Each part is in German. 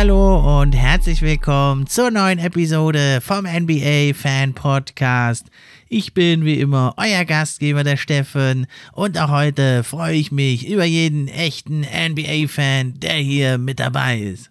Hallo und herzlich willkommen zur neuen Episode vom NBA Fan Podcast. Ich bin wie immer euer Gastgeber, der Steffen, und auch heute freue ich mich über jeden echten NBA-Fan, der hier mit dabei ist.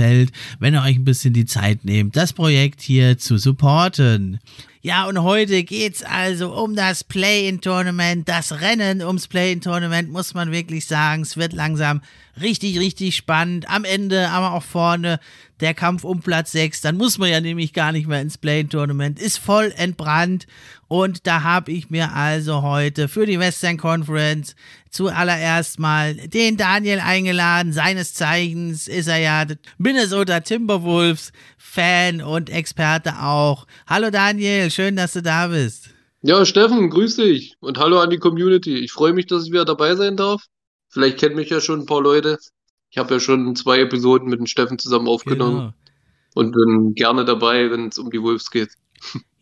gefällt, wenn ihr euch ein bisschen die Zeit nehmt, das Projekt hier zu supporten. Ja, und heute geht's also um das Play-in-Tournament, das Rennen ums Play-in-Tournament, muss man wirklich sagen. Es wird langsam richtig, richtig spannend. Am Ende, aber auch vorne der Kampf um Platz 6. Dann muss man ja nämlich gar nicht mehr ins Play-in-Tournament. Ist voll entbrannt. Und da habe ich mir also heute für die Western Conference zuallererst mal den Daniel eingeladen. Seines Zeichens ist er ja Minnesota Timberwolves Fan und Experte auch. Hallo Daniel, schön, dass du da bist. Ja, Steffen, grüß dich und hallo an die Community. Ich freue mich, dass ich wieder dabei sein darf. Vielleicht kennen mich ja schon ein paar Leute. Ich habe ja schon zwei Episoden mit dem Steffen zusammen aufgenommen genau. und bin gerne dabei, wenn es um die Wolves geht.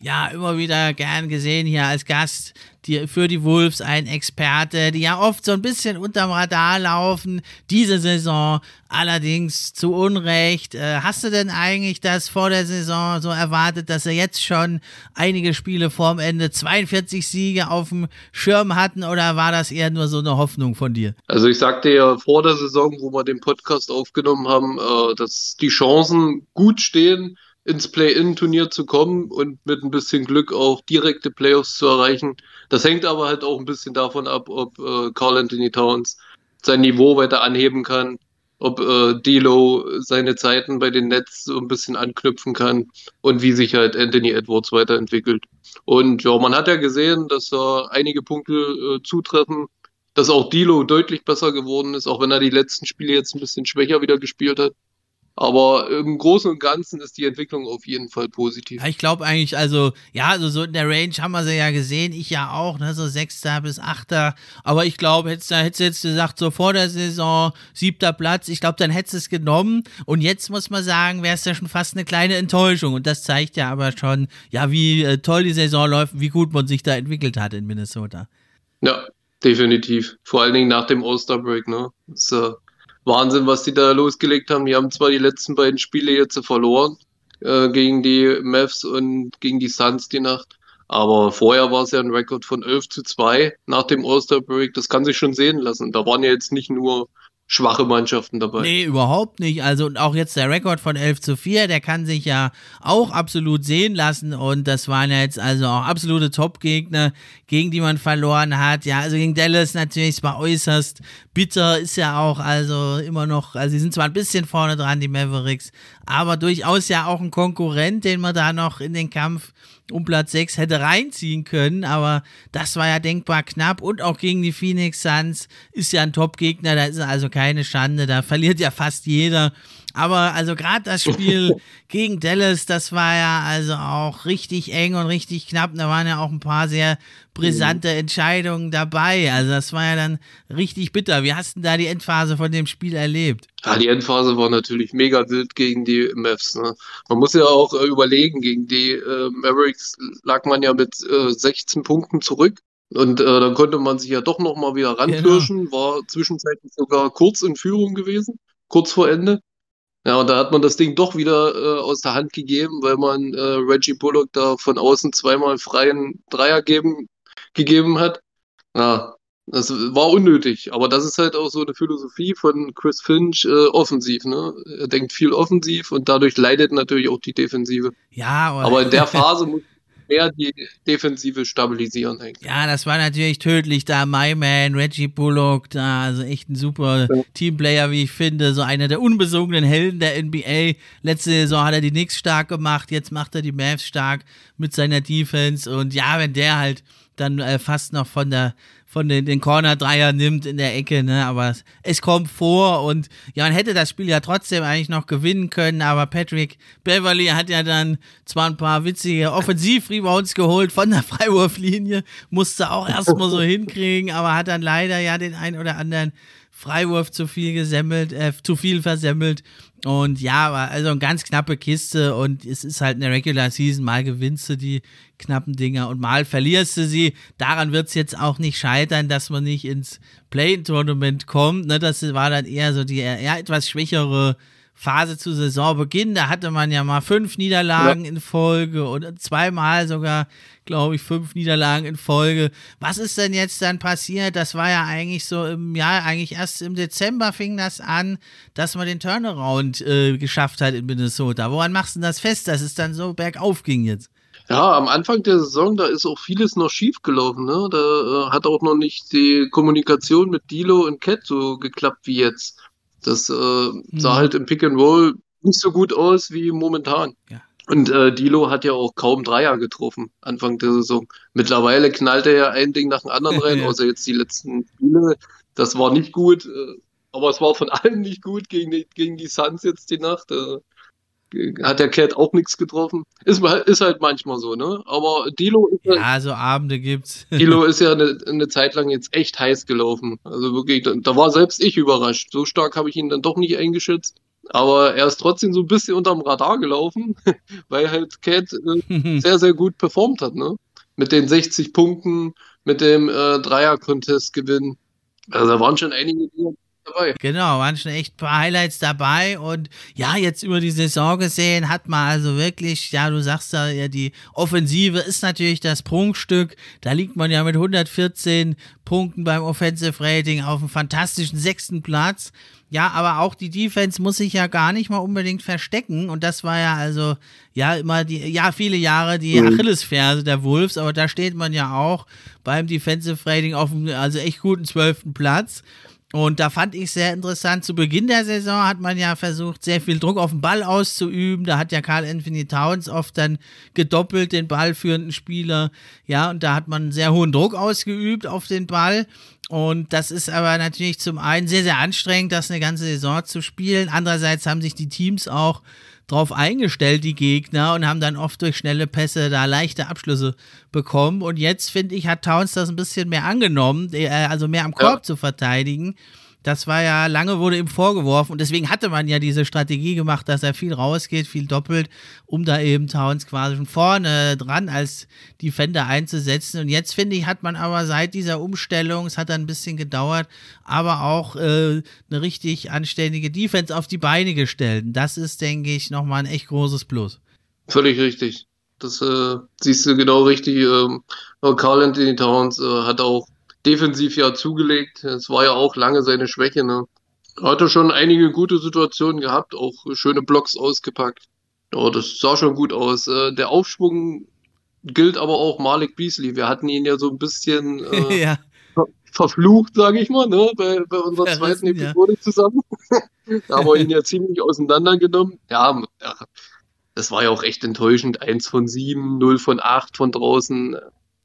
Ja, immer wieder gern gesehen hier als Gast die, für die Wolves ein Experte, die ja oft so ein bisschen unterm Radar laufen. Diese Saison allerdings zu Unrecht. Äh, hast du denn eigentlich das vor der Saison so erwartet, dass er jetzt schon einige Spiele vorm Ende 42 Siege auf dem Schirm hatten oder war das eher nur so eine Hoffnung von dir? Also ich sagte ja vor der Saison, wo wir den Podcast aufgenommen haben, äh, dass die Chancen gut stehen ins Play-In-Turnier zu kommen und mit ein bisschen Glück auch direkte Playoffs zu erreichen. Das hängt aber halt auch ein bisschen davon ab, ob äh, Carl Anthony Towns sein Niveau weiter anheben kann, ob äh, Delo seine Zeiten bei den Nets so ein bisschen anknüpfen kann und wie sich halt Anthony Edwards weiterentwickelt. Und ja, man hat ja gesehen, dass da einige Punkte äh, zutreffen, dass auch Dilo deutlich besser geworden ist, auch wenn er die letzten Spiele jetzt ein bisschen schwächer wieder gespielt hat. Aber im Großen und Ganzen ist die Entwicklung auf jeden Fall positiv. Ich glaube eigentlich, also, ja, also so in der Range haben wir sie ja gesehen, ich ja auch, ne, so Sechster bis Achter. Aber ich glaube, hättest du jetzt gesagt, so vor der Saison, siebter Platz, ich glaube, dann hättest du es genommen. Und jetzt muss man sagen, wäre es ja schon fast eine kleine Enttäuschung. Und das zeigt ja aber schon, ja, wie äh, toll die Saison läuft, wie gut man sich da entwickelt hat in Minnesota. Ja, definitiv. Vor allen Dingen nach dem All-Star-Break, ne? Das, äh, Wahnsinn, was die da losgelegt haben. Die haben zwar die letzten beiden Spiele jetzt verloren äh, gegen die Mavs und gegen die Suns die Nacht. Aber vorher war es ja ein Rekord von 11 zu 2 nach dem All-Star Break. Das kann sich schon sehen lassen. Da waren ja jetzt nicht nur schwache Mannschaften dabei. Nee, überhaupt nicht. Also und auch jetzt der Rekord von 11 zu 4, der kann sich ja auch absolut sehen lassen und das waren ja jetzt also auch absolute Top-Gegner, gegen die man verloren hat. Ja, also gegen Dallas natürlich, es war äußerst bitter, ist ja auch also immer noch, also sie sind zwar ein bisschen vorne dran, die Mavericks, aber durchaus ja auch ein Konkurrent, den man da noch in den Kampf um Platz 6 hätte reinziehen können, aber das war ja denkbar knapp und auch gegen die Phoenix Suns ist ja ein Top-Gegner, da ist also keine Schande, da verliert ja fast jeder. Aber also gerade das Spiel gegen Dallas, das war ja also auch richtig eng und richtig knapp. Da waren ja auch ein paar sehr brisante mhm. Entscheidungen dabei. Also das war ja dann richtig bitter. Wie hast du da die Endphase von dem Spiel erlebt? Ja, die Endphase war natürlich mega wild gegen die Mavs. Ne? Man muss ja auch äh, überlegen, gegen die äh, Mavericks lag man ja mit äh, 16 Punkten zurück. Und äh, dann konnte man sich ja doch nochmal wieder genau. ranpirschen, genau. war zwischenzeitlich sogar kurz in Führung gewesen, kurz vor Ende. Ja, und da hat man das Ding doch wieder äh, aus der Hand gegeben, weil man äh, Reggie Bullock da von außen zweimal freien Dreier geben, gegeben hat. Ja, das war unnötig, aber das ist halt auch so eine Philosophie von Chris Finch äh, offensiv. Ne? Er denkt viel offensiv und dadurch leidet natürlich auch die Defensive. Ja, aber, aber in der Phase muss mehr die Defensive stabilisieren. Eigentlich. Ja, das war natürlich tödlich da. My Man, Reggie Bullock, da, also echt ein super ja. Teamplayer, wie ich finde. So einer der unbesungenen Helden der NBA. Letzte Saison hat er die Knicks stark gemacht, jetzt macht er die Mavs stark mit seiner Defense. Und ja, wenn der halt dann äh, fast noch von der von den, den Corner-Dreier nimmt in der Ecke, ne? Aber es, es, kommt vor und ja, man hätte das Spiel ja trotzdem eigentlich noch gewinnen können, aber Patrick Beverly hat ja dann zwar ein paar witzige Offensiv-Rebounds geholt von der Freiwurflinie, musste auch erstmal so hinkriegen, aber hat dann leider ja den ein oder anderen Freiwurf zu viel gesemmelt, äh, zu viel versemmelt. Und ja, also eine ganz knappe Kiste und es ist halt eine Regular Season. Mal gewinnst du die knappen Dinger und mal verlierst du sie. Daran wird es jetzt auch nicht scheitern, dass man nicht ins Play-Tournament kommt. Ne, das war dann eher so die eher etwas schwächere Phase zu Saisonbeginn, da hatte man ja mal fünf Niederlagen ja. in Folge und zweimal sogar, glaube ich, fünf Niederlagen in Folge. Was ist denn jetzt dann passiert? Das war ja eigentlich so im Jahr, eigentlich erst im Dezember fing das an, dass man den Turnaround äh, geschafft hat in Minnesota. Woran machst du das fest, dass es dann so bergauf ging jetzt? Ja, am Anfang der Saison, da ist auch vieles noch schief gelaufen. Ne? Da äh, hat auch noch nicht die Kommunikation mit Dilo und Cat so geklappt wie jetzt. Das äh, sah mhm. halt im Pick and Roll nicht so gut aus wie momentan. Ja. Und äh, Dilo hat ja auch kaum Dreier getroffen Anfang der Saison. Mittlerweile knallt er ja ein Ding nach dem anderen rein, außer jetzt die letzten Spiele. Das war nicht gut, äh, aber es war von allen nicht gut gegen die, gegen die Suns jetzt die Nacht. Äh, hat der Cat auch nichts getroffen. Ist, ist halt manchmal so, ne? Aber Dilo ist ja, halt, so Abende gibt's. Dilo ist ja eine, eine Zeit lang jetzt echt heiß gelaufen. Also wirklich, da, da war selbst ich überrascht. So stark habe ich ihn dann doch nicht eingeschätzt. Aber er ist trotzdem so ein bisschen unterm Radar gelaufen, weil halt Cat äh, sehr, sehr gut performt hat, ne? Mit den 60 Punkten, mit dem äh, Dreier-Contest-Gewinn. Also da waren schon einige, die dabei. Genau, waren schon echt ein paar Highlights dabei und ja, jetzt über die Saison gesehen hat man also wirklich, ja, du sagst ja, ja die Offensive ist natürlich das Prunkstück. Da liegt man ja mit 114 Punkten beim Offensive Rating auf einem fantastischen sechsten Platz. Ja, aber auch die Defense muss sich ja gar nicht mal unbedingt verstecken. Und das war ja also, ja, immer die, ja, viele Jahre die mhm. Achillesferse der Wolves. Aber da steht man ja auch beim Defensive Rating auf einem, also echt guten zwölften Platz. Und da fand ich sehr interessant, zu Beginn der Saison hat man ja versucht, sehr viel Druck auf den Ball auszuüben. Da hat ja Carl Anthony Towns oft dann gedoppelt den ballführenden Spieler. Ja, und da hat man sehr hohen Druck ausgeübt auf den Ball. Und das ist aber natürlich zum einen sehr, sehr anstrengend, das eine ganze Saison zu spielen. Andererseits haben sich die Teams auch drauf eingestellt, die Gegner, und haben dann oft durch schnelle Pässe da leichte Abschlüsse bekommen. Und jetzt, finde ich, hat Towns das ein bisschen mehr angenommen, äh, also mehr am Korb ja. zu verteidigen. Das war ja, lange wurde ihm vorgeworfen und deswegen hatte man ja diese Strategie gemacht, dass er viel rausgeht, viel doppelt, um da eben Towns quasi von vorne dran als Defender einzusetzen. Und jetzt finde ich, hat man aber seit dieser Umstellung, es hat dann ein bisschen gedauert, aber auch äh, eine richtig anständige Defense auf die Beine gestellt. Das ist, denke ich, nochmal ein echt großes Plus. Völlig richtig. Das äh, siehst du genau richtig. Ähm, Carl Anthony Towns äh, hat auch defensiv ja zugelegt. Es war ja auch lange seine Schwäche. Ne? Er hatte schon einige gute Situationen gehabt, auch schöne Blocks ausgepackt. Ja, das sah schon gut aus. Äh, der Aufschwung gilt aber auch Malik Beasley. Wir hatten ihn ja so ein bisschen äh, ja. verflucht, sage ich mal, ne? bei, bei unserer ja, zweiten Episode ja. zusammen. da haben wir ihn ja ziemlich auseinandergenommen. Ja, ja, das war ja auch echt enttäuschend. Eins von sieben, null von acht von draußen.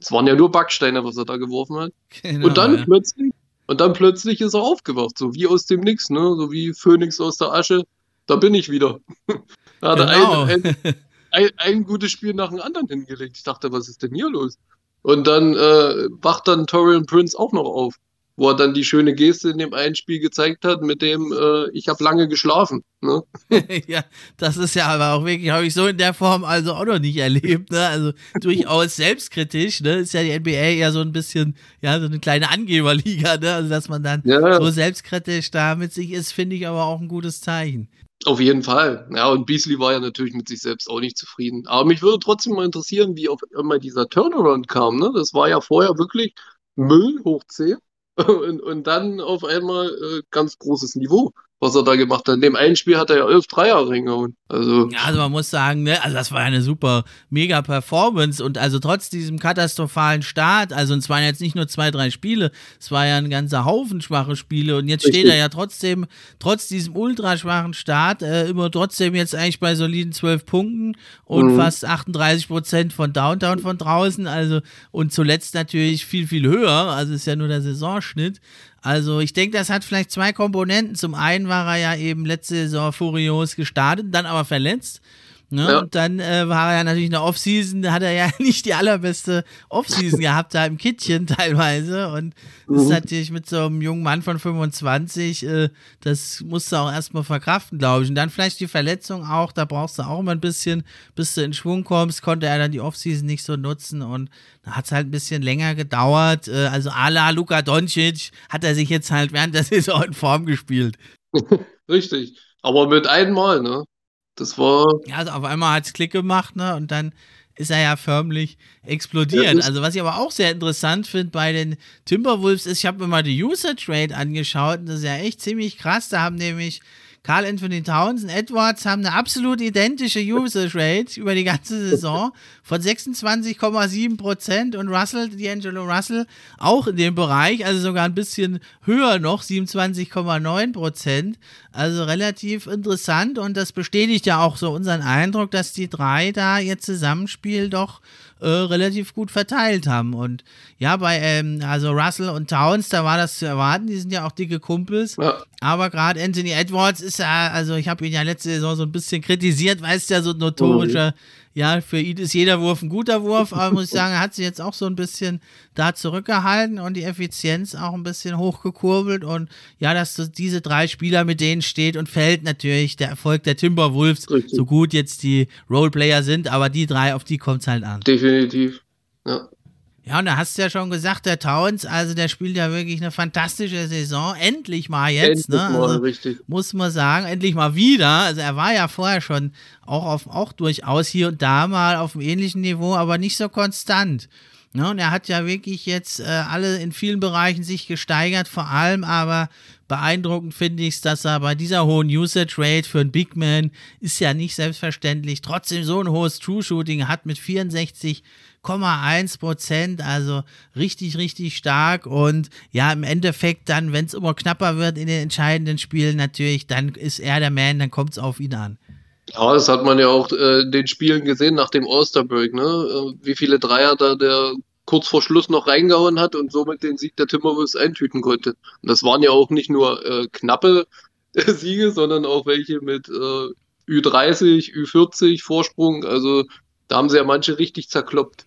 Es waren ja nur Backsteine, was er da geworfen hat. Genau, und dann ja. plötzlich, und dann plötzlich ist er aufgewacht, so wie aus dem Nix, ne? So wie Phönix aus der Asche. Da bin ich wieder. da hat genau. ein, ein, ein, ein, gutes Spiel nach dem anderen hingelegt. Ich dachte, was ist denn hier los? Und dann äh, wacht dann Torian Prince auch noch auf wo er dann die schöne Geste in dem einen Spiel gezeigt hat, mit dem äh, ich habe lange geschlafen. Ne? ja, das ist ja aber auch wirklich, habe ich so in der Form also auch noch nicht erlebt. Ne? Also durchaus selbstkritisch. Ne? Ist ja die NBA eher so ein bisschen, ja, so eine kleine Angeberliga. Ne? Also dass man dann ja. so selbstkritisch da mit sich ist, finde ich aber auch ein gutes Zeichen. Auf jeden Fall. Ja, und Beasley war ja natürlich mit sich selbst auch nicht zufrieden. Aber mich würde trotzdem mal interessieren, wie auf einmal dieser Turnaround kam. Ne? Das war ja vorher wirklich Müll hoch 10 und, und dann auf einmal äh, ganz großes Niveau was er da gemacht hat. In dem einen Spiel hat er ja elf Dreier reingehauen. Also, ja, also man muss sagen, ne, also das war eine super mega Performance und also trotz diesem katastrophalen Start, also es waren jetzt nicht nur zwei, drei Spiele, es war ja ein ganzer Haufen schwache Spiele und jetzt richtig. steht er ja trotzdem, trotz diesem ultra schwachen Start, äh, immer trotzdem jetzt eigentlich bei soliden zwölf Punkten und mhm. fast 38 Prozent von Downtown von draußen, also und zuletzt natürlich viel, viel höher, also ist ja nur der Saisonschnitt. Also ich denke, das hat vielleicht zwei Komponenten. Zum einen war er ja eben letzte Saison furios gestartet, dann aber verletzt. Ne? Ja. Und dann äh, war er ja natürlich in der Offseason, da hat er ja nicht die allerbeste Offseason gehabt, da im Kittchen teilweise. Und das ist mhm. natürlich mit so einem jungen Mann von 25, äh, das musst du auch erstmal verkraften, glaube ich. Und dann vielleicht die Verletzung auch, da brauchst du auch immer ein bisschen, bis du in Schwung kommst, konnte er dann die Offseason nicht so nutzen. Und da hat es halt ein bisschen länger gedauert. Äh, also a la Luka Doncic hat er sich jetzt halt während der Saison in Form gespielt. Richtig. Aber mit einmal, ne? Das war. Ja, also auf einmal hat es Klick gemacht, ne? Und dann ist er ja förmlich explodiert. Ja, also was ich aber auch sehr interessant finde bei den Timberwolves ist, ich habe mir mal die User Trade angeschaut und das ist ja echt ziemlich krass. Da haben nämlich Carl Anthony Towns und Edwards haben eine absolut identische Usage Rate über die ganze Saison von 26,7 Prozent und Russell, D'Angelo Russell, auch in dem Bereich, also sogar ein bisschen höher noch, 27,9 Prozent. Also relativ interessant und das bestätigt ja auch so unseren Eindruck, dass die drei da ihr Zusammenspiel doch äh, relativ gut verteilt haben. Und ja, bei ähm, also Russell und Towns, da war das zu erwarten, die sind ja auch dicke Kumpels. Ja. Aber gerade Anthony Edwards ist ja, also ich habe ihn ja letzte Saison so ein bisschen kritisiert, weil es ja so ein notorischer mhm ja, für ihn ist jeder Wurf ein guter Wurf, aber muss ich sagen, er hat sich jetzt auch so ein bisschen da zurückgehalten und die Effizienz auch ein bisschen hochgekurbelt und ja, dass diese drei Spieler mit denen steht und fällt natürlich der Erfolg der Timberwolves, Richtig. so gut jetzt die Roleplayer sind, aber die drei, auf die kommt es halt an. Definitiv, ja. Ja, und da hast du ja schon gesagt, der Towns, also der spielt ja wirklich eine fantastische Saison. Endlich mal jetzt, endlich ne? Also, richtig. Muss man sagen, endlich mal wieder. Also er war ja vorher schon auch auf, auch durchaus hier und da mal auf einem ähnlichen Niveau, aber nicht so konstant. Ne? Und er hat ja wirklich jetzt äh, alle in vielen Bereichen sich gesteigert, vor allem aber beeindruckend finde ich es, dass er bei dieser hohen Usage Rate für einen Big Man ist ja nicht selbstverständlich, trotzdem so ein hohes True Shooting hat mit 64 8,1 Prozent, also richtig, richtig stark. Und ja, im Endeffekt dann, wenn es immer knapper wird in den entscheidenden Spielen, natürlich, dann ist er der Man, dann kommt es auf ihn an. Ja, das hat man ja auch äh, in den Spielen gesehen nach dem All-Star-Break, ne? Äh, wie viele Dreier da der kurz vor Schluss noch reingehauen hat und somit den Sieg der Timberwolves eintüten konnte. Und das waren ja auch nicht nur äh, knappe Siege, sondern auch welche mit äh, Ü30, Ü40 Vorsprung. Also da haben sie ja manche richtig zerkloppt.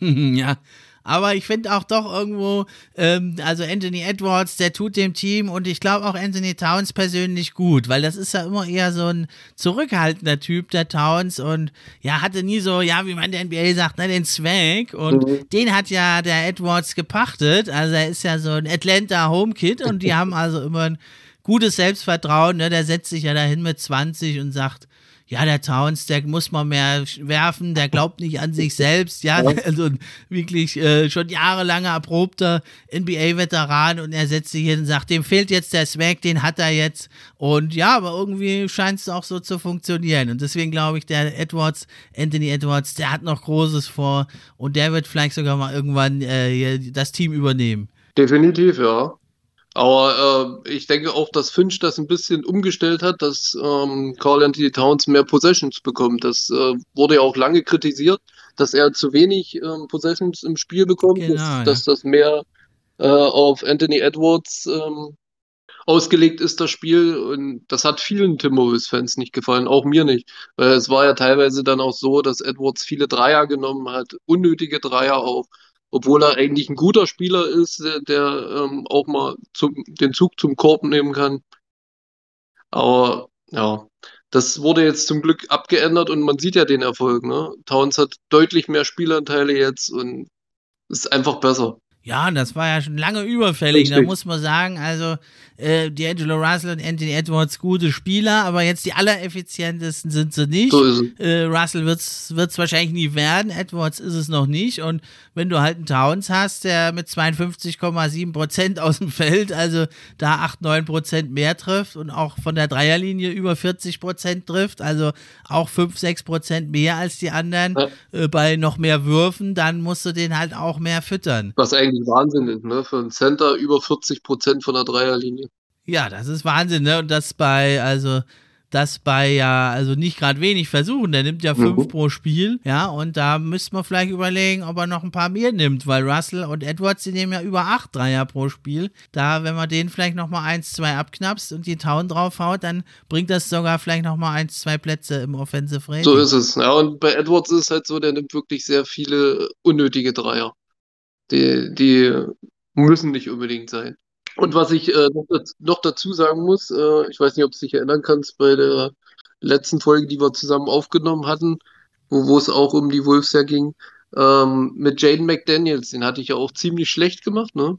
ja. Aber ich finde auch doch irgendwo, ähm, also Anthony Edwards, der tut dem Team und ich glaube auch Anthony Towns persönlich gut, weil das ist ja immer eher so ein zurückhaltender Typ, der Towns und ja, hatte nie so, ja, wie man der NBA sagt, ne, den Swag und mhm. den hat ja der Edwards gepachtet, also er ist ja so ein Atlanta Homekid und die haben also immer ein gutes Selbstvertrauen, ne, der setzt sich ja dahin mit 20 und sagt, ja, der Towns, der muss mal mehr werfen, der glaubt nicht an sich selbst, ja, also wirklich äh, schon jahrelang erprobter NBA-Veteran und er setzt sich hin und sagt, dem fehlt jetzt der Swag, den hat er jetzt und ja, aber irgendwie scheint es auch so zu funktionieren und deswegen glaube ich, der Edwards, Anthony Edwards, der hat noch Großes vor und der wird vielleicht sogar mal irgendwann äh, das Team übernehmen. Definitiv, ja. Aber äh, ich denke auch, dass Finch das ein bisschen umgestellt hat, dass ähm, Carl Anthony Towns mehr Possessions bekommt. Das äh, wurde ja auch lange kritisiert, dass er zu wenig ähm, Possessions im Spiel bekommt, genau, dass, ja. dass, das mehr äh, auf Anthony Edwards ähm, ausgelegt ist, das Spiel. Und das hat vielen Timberwolves-Fans nicht gefallen, auch mir nicht. Weil es war ja teilweise dann auch so, dass Edwards viele Dreier genommen hat, unnötige Dreier auch obwohl er eigentlich ein guter Spieler ist, der, der ähm, auch mal zum, den Zug zum Korb nehmen kann. Aber ja, das wurde jetzt zum Glück abgeändert und man sieht ja den Erfolg. Ne? Towns hat deutlich mehr Spielanteile jetzt und ist einfach besser. Ja, das war ja schon lange überfällig. Richtig. Da muss man sagen, also äh, D'Angelo Russell und Anthony Edwards gute Spieler, aber jetzt die allereffizientesten sind sie nicht. So. Äh, Russell wird es wahrscheinlich nie werden, Edwards ist es noch nicht. Und wenn du halt einen Towns hast, der mit 52,7 Prozent aus dem Feld, also da 8, 9 Prozent mehr trifft und auch von der Dreierlinie über 40 Prozent trifft, also auch 5, 6 Prozent mehr als die anderen Ja. äh, bei noch mehr Würfen, dann musst du den halt auch mehr füttern. Was eigentlich Wahnsinn ist, ne? Für einen Center über 40 Prozent von der Dreierlinie. Ja, das ist Wahnsinn, ne? Und das bei, also, das bei ja, also nicht gerade wenig versuchen. Der nimmt ja fünf Mhm. pro Spiel, ja, und da müsste man vielleicht überlegen, ob er noch ein paar mehr nimmt, weil Russell und Edwards, die nehmen ja über acht Dreier pro Spiel. Da, wenn man den vielleicht nochmal eins, zwei abknapst und die Town draufhaut, dann bringt das sogar vielleicht nochmal eins, zwei Plätze im Offensive Rating. So ist es. Ja, und bei Edwards ist es halt so, der nimmt wirklich sehr viele unnötige Dreier. Die, die müssen nicht unbedingt sein. Und was ich äh, noch, daz- noch dazu sagen muss, äh, ich weiß nicht, ob du dich erinnern kannst, bei der letzten Folge, die wir zusammen aufgenommen hatten, wo, wo es auch um die Wolves ja ging, ähm, mit Jaden McDaniels, den hatte ich ja auch ziemlich schlecht gemacht, ne?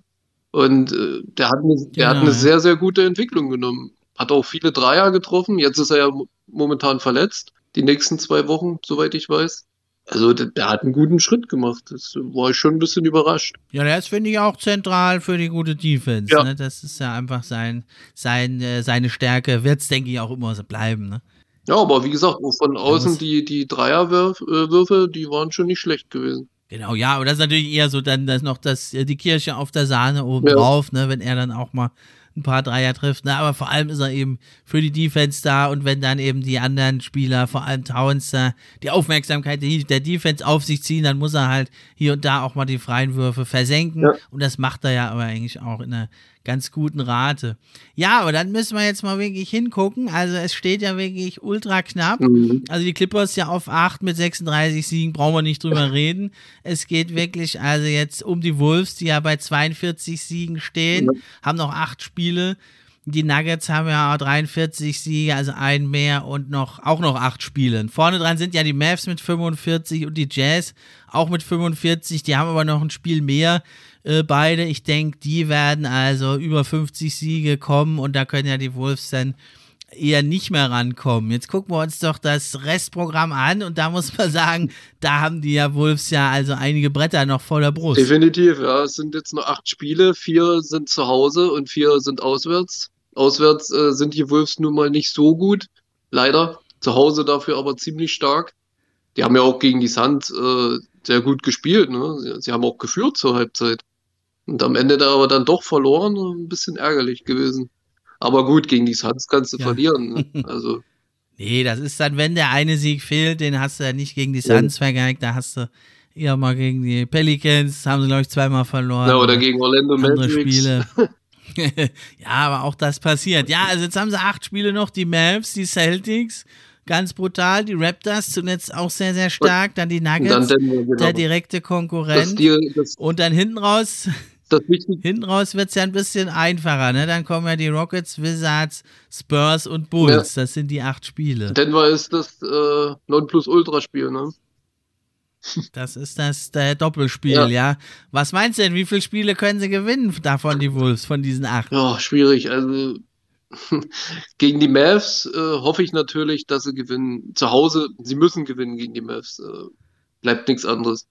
Und äh, der hat eine, der hat Genau, eine ja. sehr, sehr gute Entwicklung genommen. Hat auch viele Dreier getroffen. Jetzt ist er ja mo- momentan verletzt. Die nächsten zwei Wochen, soweit ich weiß. Also der, hat einen guten Schritt gemacht. Das war ich schon ein bisschen überrascht. Ja, das finde ich auch zentral für die gute Defense. Ja. Ne? Das ist ja einfach sein, sein, äh, seine Stärke. Wird es, denke ich, auch immer so bleiben. Ne? Ja, aber wie gesagt, von außen die, die Dreierwürfe, die waren schon nicht schlecht gewesen. Genau, ja, aber das ist natürlich eher so dann das noch das, äh, die Kirsche auf der Sahne oben drauf, ne, wenn er dann auch mal ein paar Dreier trifft. Ne, aber vor allem ist er eben für die Defense da und wenn dann eben die anderen Spieler, vor allem Towns, da die Aufmerksamkeit der der Defense auf sich ziehen, dann muss er halt hier und da auch mal die freien Würfe versenken. Ja. Und das macht er ja aber eigentlich auch in einer ganz guten Rate. Ja, aber dann müssen wir jetzt mal wirklich hingucken. Also es steht ja wirklich ultra knapp. Mhm. Also die Clippers ja auf 8 mit 36 Siegen, brauchen wir nicht drüber reden. Es geht wirklich also jetzt um die Wolves, die ja bei 42 Siegen stehen, Ja. haben noch 8 Spiele. Die Nuggets haben ja auch 43 Siege, also ein mehr und noch auch noch 8 Spiele. Vorne dran sind ja die Mavs mit 45 und die Jazz auch mit 45. Die haben aber noch ein Spiel mehr. Äh, beide, ich denke, die werden also über 50 Siege kommen und da können ja die Wolves dann eher nicht mehr rankommen. Jetzt gucken wir uns doch das Restprogramm an und da muss man sagen, da haben die ja Wolves ja also einige Bretter noch vor der Brust. Definitiv, ja. Es sind jetzt nur acht Spiele, vier sind zu Hause und vier sind auswärts. Auswärts äh, sind die Wolves nun mal nicht so gut, leider. Zu Hause dafür aber ziemlich stark. Die haben ja auch gegen die Suns äh, sehr gut gespielt, ne? Sie, sie haben auch geführt zur Halbzeit. Und am Ende da aber dann doch verloren, ein bisschen ärgerlich gewesen. Aber gut, gegen die Suns kannst du Ja. verlieren. Ne? Also, Nee, das ist dann, wenn der eine Sieg fehlt, den hast du ja nicht gegen die Ja. Suns vergeigt, da hast du eher mal gegen die Pelicans, haben sie glaube ich zweimal verloren. ja, oder gegen Orlando andere Mavericks. Spiele. ja, aber auch das passiert. Ja, also jetzt haben sie acht Spiele noch, die Mavs, die Celtics, ganz brutal, die Raptors zuletzt auch sehr, sehr stark, dann die Und dann Nuggets, Denver, genau. der direkte Das, Konkurrent. die, das, Und dann hinten raus, das hinten raus wird es ja ein bisschen einfacher, ne? Dann kommen ja die Rockets, Wizards, Spurs und Bulls. Das sind die acht Spiele. Denver ist das äh, Nonplusultra-Spiel, ne? Das ist das der Doppelspiel, Ja. ja. Was meinst du denn, wie viele Spiele können sie gewinnen davon, die Wolves, von diesen acht? Ja, schwierig. Also gegen die Mavs äh, hoffe ich natürlich, dass sie gewinnen. Zu Hause, sie müssen gewinnen gegen die Mavs. Äh, bleibt nichts anderes.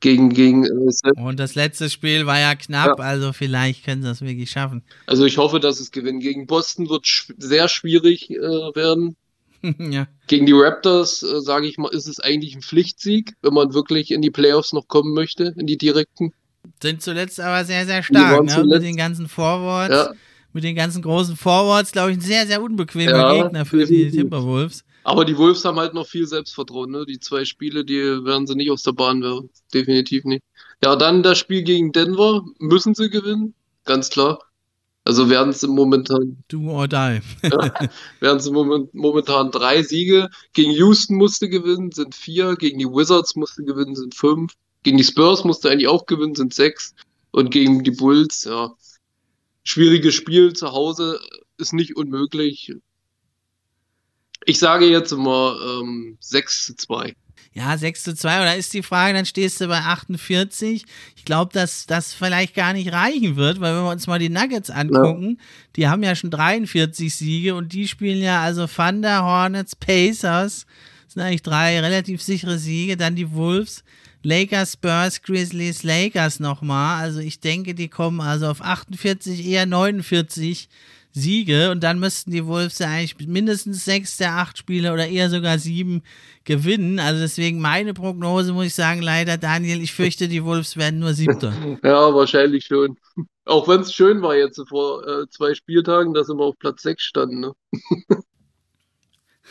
Gegen, gegen, äh, Und das letzte Spiel war ja knapp, Ja. also vielleicht können sie das wirklich schaffen. also ich hoffe, dass es gewinnen. Gegen Boston wird sch sehr schwierig äh, werden. ja. Gegen die Raptors, äh, sage ich mal, ist es eigentlich ein Pflichtsieg, wenn man wirklich in die Playoffs noch kommen möchte, in die direkten. Sind zuletzt aber sehr, sehr stark, ne? Mit den ganzen Forwards, Ja, mit den ganzen großen Forwards, glaube ich, ein sehr, sehr unbequemer Ja, Gegner für die. Timberwolves. aber die Wolves haben halt noch viel Selbstvertrauen. Ne? Die zwei Spiele, die werden sie nicht aus der Bahn werfen. Definitiv nicht. Ja, dann das Spiel gegen Denver. Müssen sie gewinnen, ganz klar. Also werden sie momentan, Do or die. werden sie moment, momentan drei Siege. Gegen Houston musste gewinnen, sind vier. Gegen die Wizards musste gewinnen, sind fünf. Gegen die Spurs musste eigentlich auch gewinnen, sind sechs. Und gegen die Bulls, ja, schwieriges Spiel zu Hause ist nicht unmöglich. Ich sage jetzt immer ähm, 6 zu 2. Ja, 6 zu 2, oder ist die Frage, dann stehst du bei 48. Ich glaube, dass das vielleicht gar nicht reichen wird, weil wenn wir uns mal die Nuggets angucken, ja. die haben ja schon 43 Siege und die spielen ja also Thunder, Hornets, Pacers. Das sind eigentlich drei relativ sichere Siege. Dann die Wolves, Lakers, Spurs, Grizzlies, Lakers nochmal. Also ich denke, die kommen also auf 48, eher 49 Siege und dann müssten die Wolves ja eigentlich mindestens sechs der acht Spiele oder eher sogar sieben gewinnen. Also deswegen meine Prognose muss ich sagen, leider Daniel, ich fürchte, die Wolves werden nur siebter. Ja, wahrscheinlich schon. Auch wenn es schön war jetzt vor äh, zwei Spieltagen, dass mal auf Platz sechs standen. Ne?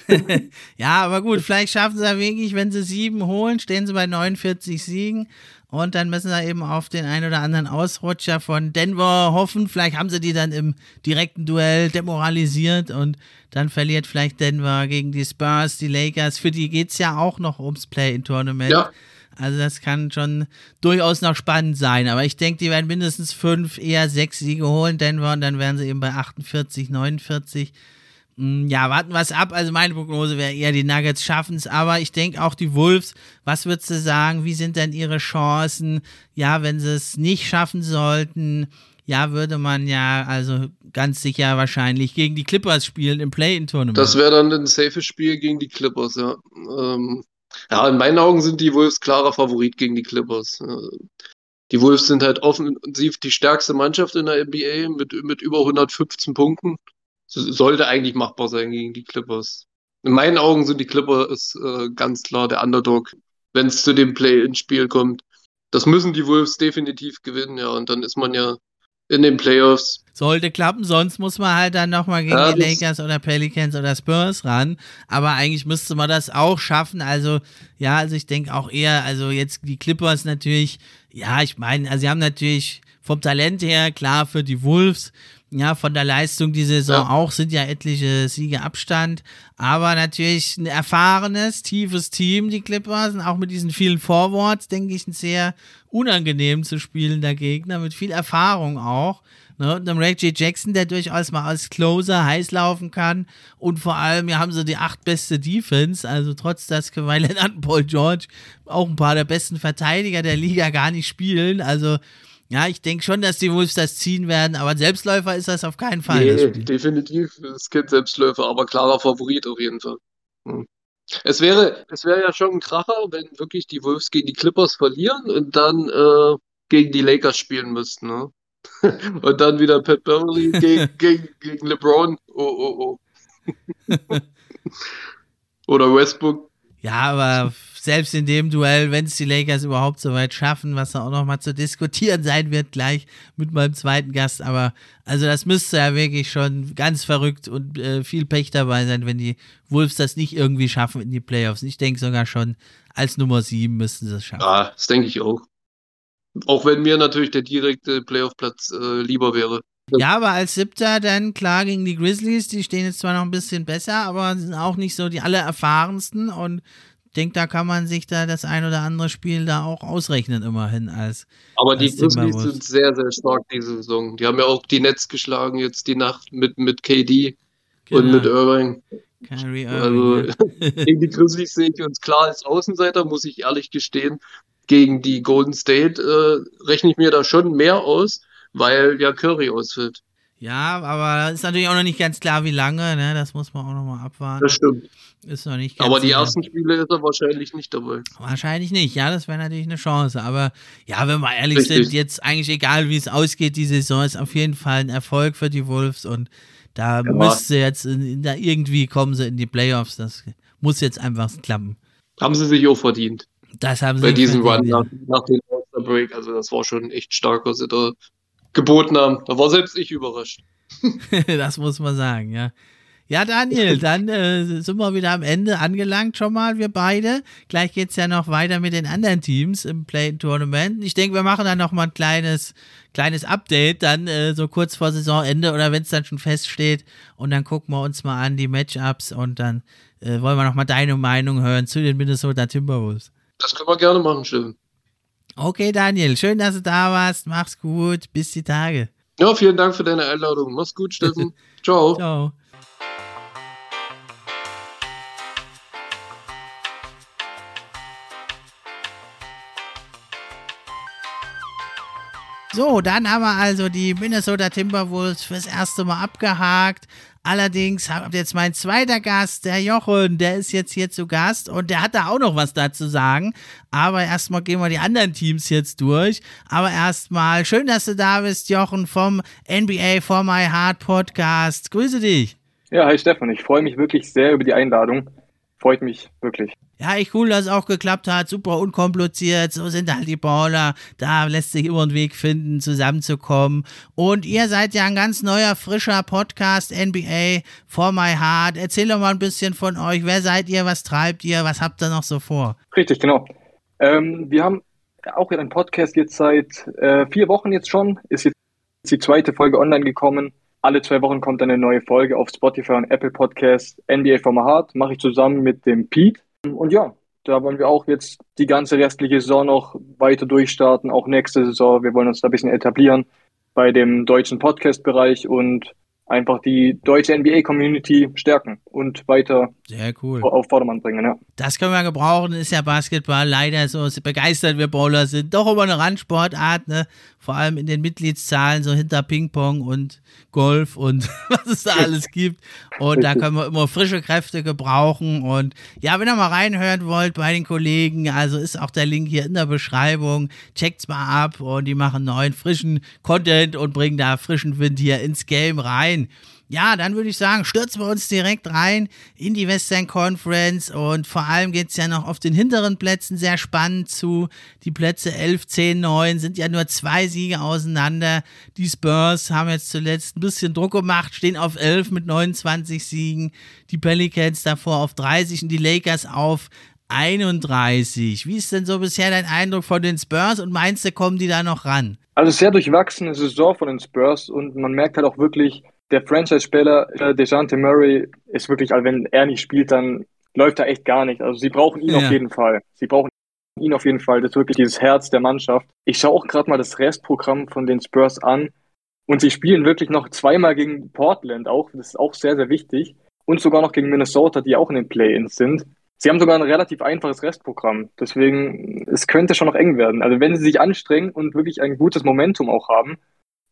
ja, aber gut, vielleicht schaffen sie ja wirklich, wenn sie sieben holen, stehen sie bei 49 Siegen und dann müssen sie eben auf den ein oder anderen Ausrutscher von Denver hoffen. Vielleicht haben sie die dann im direkten Duell demoralisiert und dann verliert vielleicht Denver gegen die Spurs, die Lakers. Für die geht es ja auch noch ums Play-in-Tournament. Ja. Also das kann schon durchaus noch spannend sein. Aber ich denke, die werden mindestens fünf, eher sechs Siege holen, Denver, und dann wären sie eben bei 48, 49. Hm, ja, warten wir es ab. Also meine Prognose wäre eher, die Nuggets schaffen es, aber ich denke auch die Wolves, was würdest du sagen, wie sind denn ihre Chancen? Ja, wenn sie es nicht schaffen sollten, ja, würde man ja also ganz sicher wahrscheinlich gegen die Clippers spielen im Play-In-Tournament. Das wäre dann ein safes Spiel gegen die Clippers, ja. Ähm, ja, in meinen Augen sind die Wolves klarer Favorit gegen die Clippers. Die Wolves sind halt offensiv die stärkste Mannschaft in der NBA mit, mit über 115 Punkten sollte eigentlich machbar sein gegen die Clippers. In meinen Augen sind die Clippers äh, ganz klar der Underdog, wenn es zu dem Play-in-Spiel kommt. Das müssen die Wolves definitiv gewinnen, ja, und dann ist man ja in den Playoffs. Sollte klappen, sonst muss man halt dann nochmal gegen ja, die Lakers oder Pelicans oder Spurs ran. Aber eigentlich müsste man das auch schaffen. Also, ja, also ich denke auch eher, also jetzt die Clippers natürlich, ja, ich meine, also sie haben natürlich vom Talent her, klar, für die Wolves ja, von der Leistung die Saison ja. auch sind ja etliche Siege Abstand. Aber natürlich ein erfahrenes, tiefes Team, die Clippers. Und auch mit diesen vielen Forwards, denke ich, ein sehr unangenehm zu spielender Gegner, mit viel Erfahrung auch. Ne? Und einem J. Jackson, der durchaus mal als Closer heiß laufen kann. Und vor allem, ja, haben sie die acht beste Defense. Also trotz, dass Kawhi Leonard und Paul George auch ein paar der besten Verteidiger der Liga gar nicht spielen. Also ja, ich denke schon, dass die Wolves das ziehen werden, aber Selbstläufer ist das auf keinen Fall. Nee, definitiv. Es gibt Selbstläufer, aber klarer Favorit auf jeden Fall. Hm. Es wäre, es wäre ja schon ein Kracher, wenn wirklich die Wolves gegen die Clippers verlieren und dann äh, gegen die Lakers spielen müssten. Ne? und dann wieder Pat Beverly gegen, gegen, gegen LeBron. Oh, oh, oh. Oder Westbrook. Ja, aber selbst in dem Duell, wenn es die Lakers überhaupt so weit schaffen, was da auch nochmal zu diskutieren sein wird, gleich mit meinem zweiten Gast. Aber also das müsste ja wirklich schon ganz verrückt und äh, viel Pech dabei sein, wenn die Wolves das nicht irgendwie schaffen in die Playoffs. Ich denke sogar schon, als Nummer 7 müssten sie es schaffen. Ja, das denke ich auch. Auch wenn mir natürlich der direkte Playoff-Platz äh, lieber wäre. Ja, aber als Siebter dann klar gegen die Grizzlies, die stehen jetzt zwar noch ein bisschen besser, aber sind auch nicht so die allererfahrensten und denke, da kann man sich da das ein oder andere Spiel da auch ausrechnen, immerhin als. Aber die Grizzlies sind sehr, sehr stark diese Saison. Die haben ja auch die Netz geschlagen jetzt die Nacht mit, mit KD genau. und mit Irving. Kyrie Irving. Also gegen die Grizzlies sehe ich uns klar als Außenseiter, muss ich ehrlich gestehen. Gegen die Golden State äh, rechne ich mir da schon mehr aus, weil ja Curry ausfällt. Ja, aber ist natürlich auch noch nicht ganz klar, wie lange, ne? Das muss man auch noch mal abwarten. Das stimmt. Ist noch nicht Aber die sicher. ersten Spiele ist er wahrscheinlich nicht dabei. Wahrscheinlich nicht, ja, das wäre natürlich eine Chance. Aber ja, wenn wir ehrlich Richtig. sind, jetzt eigentlich egal, wie es ausgeht, die Saison ist auf jeden Fall ein Erfolg für die Wolves und da ja. müsste jetzt in, da irgendwie kommen sie in die Playoffs. Das muss jetzt einfach klappen. Haben sie sich auch verdient. Das haben sie Bei diesem Run nach, nach dem Break, also das war schon echt stark, was sie da geboten haben. Da war selbst ich überrascht. das muss man sagen, ja. Ja, Daniel, dann äh, sind wir wieder am Ende angelangt schon mal, wir beide. Gleich geht es ja noch weiter mit den anderen Teams im Play-In-Tournament. Ich denke, wir machen dann noch mal ein kleines, kleines Update, dann äh, so kurz vor Saisonende oder wenn es dann schon feststeht. Und dann gucken wir uns mal an die Matchups und dann äh, wollen wir noch mal deine Meinung hören zu den Minnesota Timberwolves. Das können wir gerne machen, schön. Okay, Daniel, schön, dass du da warst. Mach's gut. Bis die Tage. Ja, vielen Dank für deine Einladung. Mach's gut, Steffen. Ciao. Ciao. So, dann haben wir also die Minnesota Timberwolves fürs erste Mal abgehakt. Allerdings habt jetzt mein zweiter Gast, der Jochen, der ist jetzt hier zu Gast und der hat da auch noch was dazu sagen. Aber erstmal gehen wir die anderen Teams jetzt durch. Aber erstmal, schön, dass du da bist, Jochen vom NBA For My Heart Podcast. Grüße dich. Ja, hi Stefan, ich freue mich wirklich sehr über die Einladung. Freut mich wirklich. Ja, ich cool, dass es auch geklappt hat. Super unkompliziert. So sind halt die Baller. Da lässt sich immer ein Weg finden, zusammenzukommen. Und ihr seid ja ein ganz neuer, frischer Podcast NBA for my heart. Erzähl doch mal ein bisschen von euch. Wer seid ihr? Was treibt ihr? Was habt ihr noch so vor? Richtig, genau. Ähm, wir haben auch einen Podcast jetzt seit äh, vier Wochen jetzt schon. Ist jetzt die zweite Folge online gekommen. Alle zwei Wochen kommt eine neue Folge auf Spotify und Apple Podcast. NBA for my heart mache ich zusammen mit dem Pete. Und ja, da wollen wir auch jetzt die ganze restliche Saison noch weiter durchstarten, auch nächste Saison. Wir wollen uns da ein bisschen etablieren bei dem deutschen Podcast-Bereich und einfach die deutsche NBA-Community stärken und weiter cool. auf Vordermann bringen. Ja. Das können wir gebrauchen, ist ja Basketball leider so begeistert wir Bowler sind. Doch immer eine Randsportart, ne? vor allem in den Mitgliedszahlen, so hinter Ping-Pong und Golf und was es da alles gibt. Und da können wir immer frische Kräfte gebrauchen. Und ja, wenn ihr mal reinhören wollt bei den Kollegen, also ist auch der Link hier in der Beschreibung. Checkt's mal ab und die machen neuen, frischen Content und bringen da frischen Wind hier ins Game rein. Ja, dann würde ich sagen, stürzen wir uns direkt rein in die Western Conference und vor allem geht es ja noch auf den hinteren Plätzen sehr spannend zu. Die Plätze 11, 10, 9 sind ja nur zwei Siege auseinander. Die Spurs haben jetzt zuletzt ein bisschen Druck gemacht, stehen auf 11 mit 29 Siegen. Die Pelicans davor auf 30 und die Lakers auf 31. Wie ist denn so bisher dein Eindruck von den Spurs und meinst du, kommen die da noch ran? Also sehr durchwachsene Saison von den Spurs und man merkt halt auch wirklich, der Franchise-Spieler äh, DeJounte Murray ist wirklich, also wenn er nicht spielt, dann läuft er echt gar nicht. Also sie brauchen ihn ja. auf jeden Fall. Sie brauchen ihn auf jeden Fall. Das ist wirklich dieses Herz der Mannschaft. Ich schaue auch gerade mal das Restprogramm von den Spurs an und sie spielen wirklich noch zweimal gegen Portland auch. Das ist auch sehr, sehr wichtig. Und sogar noch gegen Minnesota, die auch in den Play-Ins sind. Sie haben sogar ein relativ einfaches Restprogramm. Deswegen, es könnte schon noch eng werden. Also wenn sie sich anstrengen und wirklich ein gutes Momentum auch haben,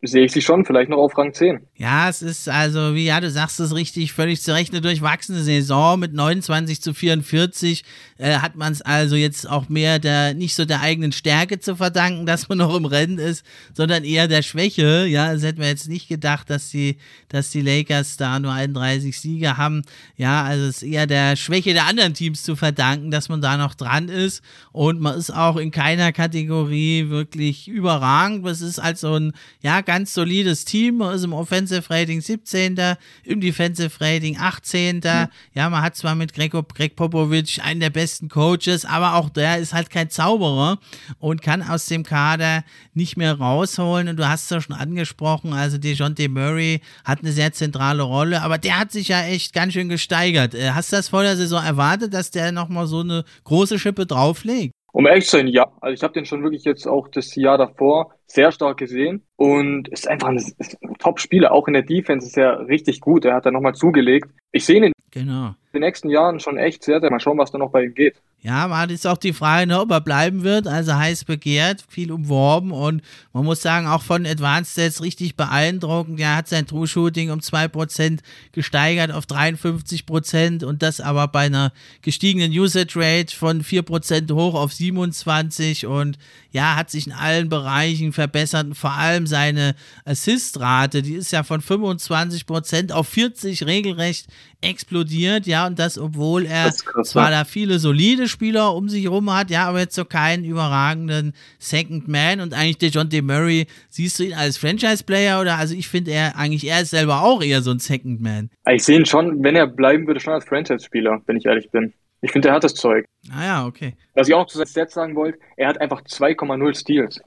sehe ich sie schon vielleicht noch auf Rang 10. Ja, es ist also, wie ja, du sagst es richtig, völlig zu Recht eine durchwachsene Saison mit 29 zu 44 äh, hat man es also jetzt auch mehr der, nicht so der eigenen Stärke zu verdanken, dass man noch im Rennen ist, sondern eher der Schwäche. Ja, das hätten wir jetzt nicht gedacht, dass die, dass die Lakers da nur 31 Siege haben. Ja, also es ist eher der Schwäche der anderen Teams zu verdanken, dass man da noch dran ist und man ist auch in keiner Kategorie wirklich überragend. Es ist halt so ein, ja, ganz solides Team. Man ist im Offensive Rating 17. im Defensive Rating 18. Ja, ja man hat zwar mit Greg, Greg Popovich einen der besten Coaches, aber auch der ist halt kein Zauberer und kann aus dem Kader nicht mehr rausholen. Und du hast es ja schon angesprochen, also DeJounte Murray hat eine sehr zentrale Rolle, aber der hat sich ja echt ganz schön gesteigert. Äh, hast du das vor der Saison erwartet, dass der nochmal so eine große Schippe drauflegt? Um ehrlich zu sein, ja. Also ich habe den schon wirklich jetzt auch das Jahr davor sehr stark gesehen und ist einfach ein, ein Top-Spieler. Auch in der Defense ist er richtig gut. Er hat da nochmal zugelegt. Ich sehe ihn in genau. den nächsten Jahren schon echt sehr, sehr. Mal schauen, was da noch bei ihm geht. Ja, man hat jetzt auch die Frage, ne, ob er bleiben wird. Also heiß begehrt, viel umworben und man muss sagen, auch von Advanced Stats richtig beeindruckend. Er hat sein True Shooting um 2% gesteigert auf 53% und das aber bei einer gestiegenen Usage Rate von 4% hoch auf 27 und ja, hat sich in allen Bereichen verbessert und vor allem seine Assist-Rate, die ist ja von 25% auf 40 regelrecht explodiert, ja, und das, obwohl er krass, zwar da viele solide Spieler um sich herum hat, ja, aber jetzt so keinen überragenden Second Man und eigentlich der John D. Murray, siehst du ihn als Franchise-Player oder, also ich finde er eigentlich, er ist selber auch eher so ein Second Man. Ich sehe ihn schon, wenn er bleiben würde, schon als Franchise-Spieler, wenn ich ehrlich bin. Ich finde, er hat das Zeug. Ah ja, okay. Was ich auch zu Stats sagen wollte, er hat einfach 2,0 Steals.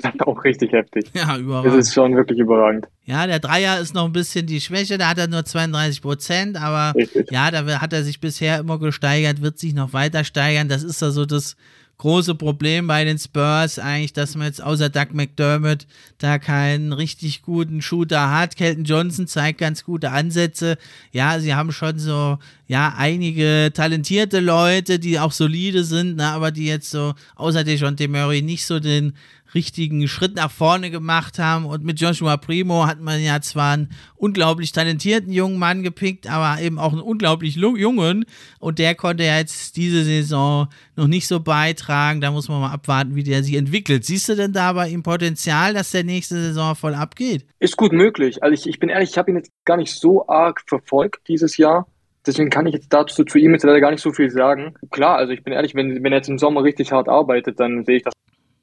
Das ist auch richtig heftig. Ja, überragend. Das ist schon wirklich überragend. Ja, der Dreier ist noch ein bisschen die Schwäche, da hat er nur 32 Prozent, aber richtig. ja, da hat er sich bisher immer gesteigert, wird sich noch weiter steigern. Das ist ja so das große Problem bei den Spurs eigentlich, dass man jetzt außer Doug McDermott da keinen richtig guten Shooter hat. Kelton Johnson zeigt ganz gute Ansätze. Ja, sie haben schon so, ja, einige talentierte Leute, die auch solide sind, ne, aber die jetzt so, außer DeJounte Murray, nicht so den richtigen Schritt nach vorne gemacht haben. Und mit Joshua Primo hat man ja zwar einen unglaublich talentierten jungen Mann gepickt, aber eben auch einen unglaublich jungen. Und der konnte ja jetzt diese Saison noch nicht so beitragen. Da muss man mal abwarten, wie der sich entwickelt. Siehst du denn da bei ihm Potenzial, dass der nächste Saison voll abgeht? Ist gut möglich. Also ich, ich bin ehrlich, ich habe ihn jetzt gar nicht so arg verfolgt dieses Jahr. Deswegen kann ich jetzt dazu zu ihm jetzt leider gar nicht so viel sagen. Klar, also ich bin ehrlich, wenn, wenn er jetzt im Sommer richtig hart arbeitet, dann sehe ich das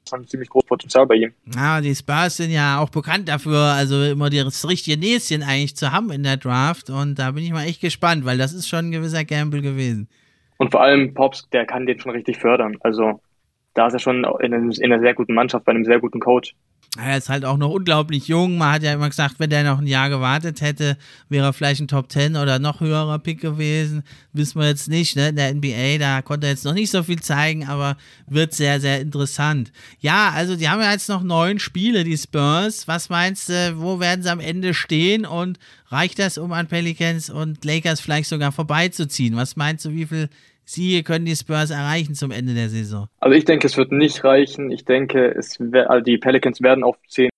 schon ziemlich großes Potenzial bei ihm. Ja, die Spurs sind ja auch bekannt dafür, also immer das richtige Näschen eigentlich zu haben in der Draft. Und da bin ich mal echt gespannt, weil das ist schon ein gewisser Gamble gewesen. Und vor allem Pops, der kann den schon richtig fördern. Also da ist er schon in, in einer sehr guten Mannschaft, bei einem sehr guten Coach. Er ist halt auch noch unglaublich jung. Man hat ja immer gesagt, wenn der noch ein Jahr gewartet hätte, wäre er vielleicht ein Top 10 oder noch höherer Pick gewesen. Wissen wir jetzt nicht, ne? In der NBA, da konnte er jetzt noch nicht so viel zeigen, aber wird sehr, sehr interessant. Ja, also die haben ja jetzt noch neun Spiele, die Spurs. Was meinst du, wo werden sie am Ende stehen und reicht das, um an Pelicans und Lakers vielleicht sogar vorbeizuziehen? Was meinst du, wie viel Sie können die Spurs erreichen zum Ende der Saison? Also ich denke, es wird nicht reichen. Ich denke, es also die Pelicans werden auf 10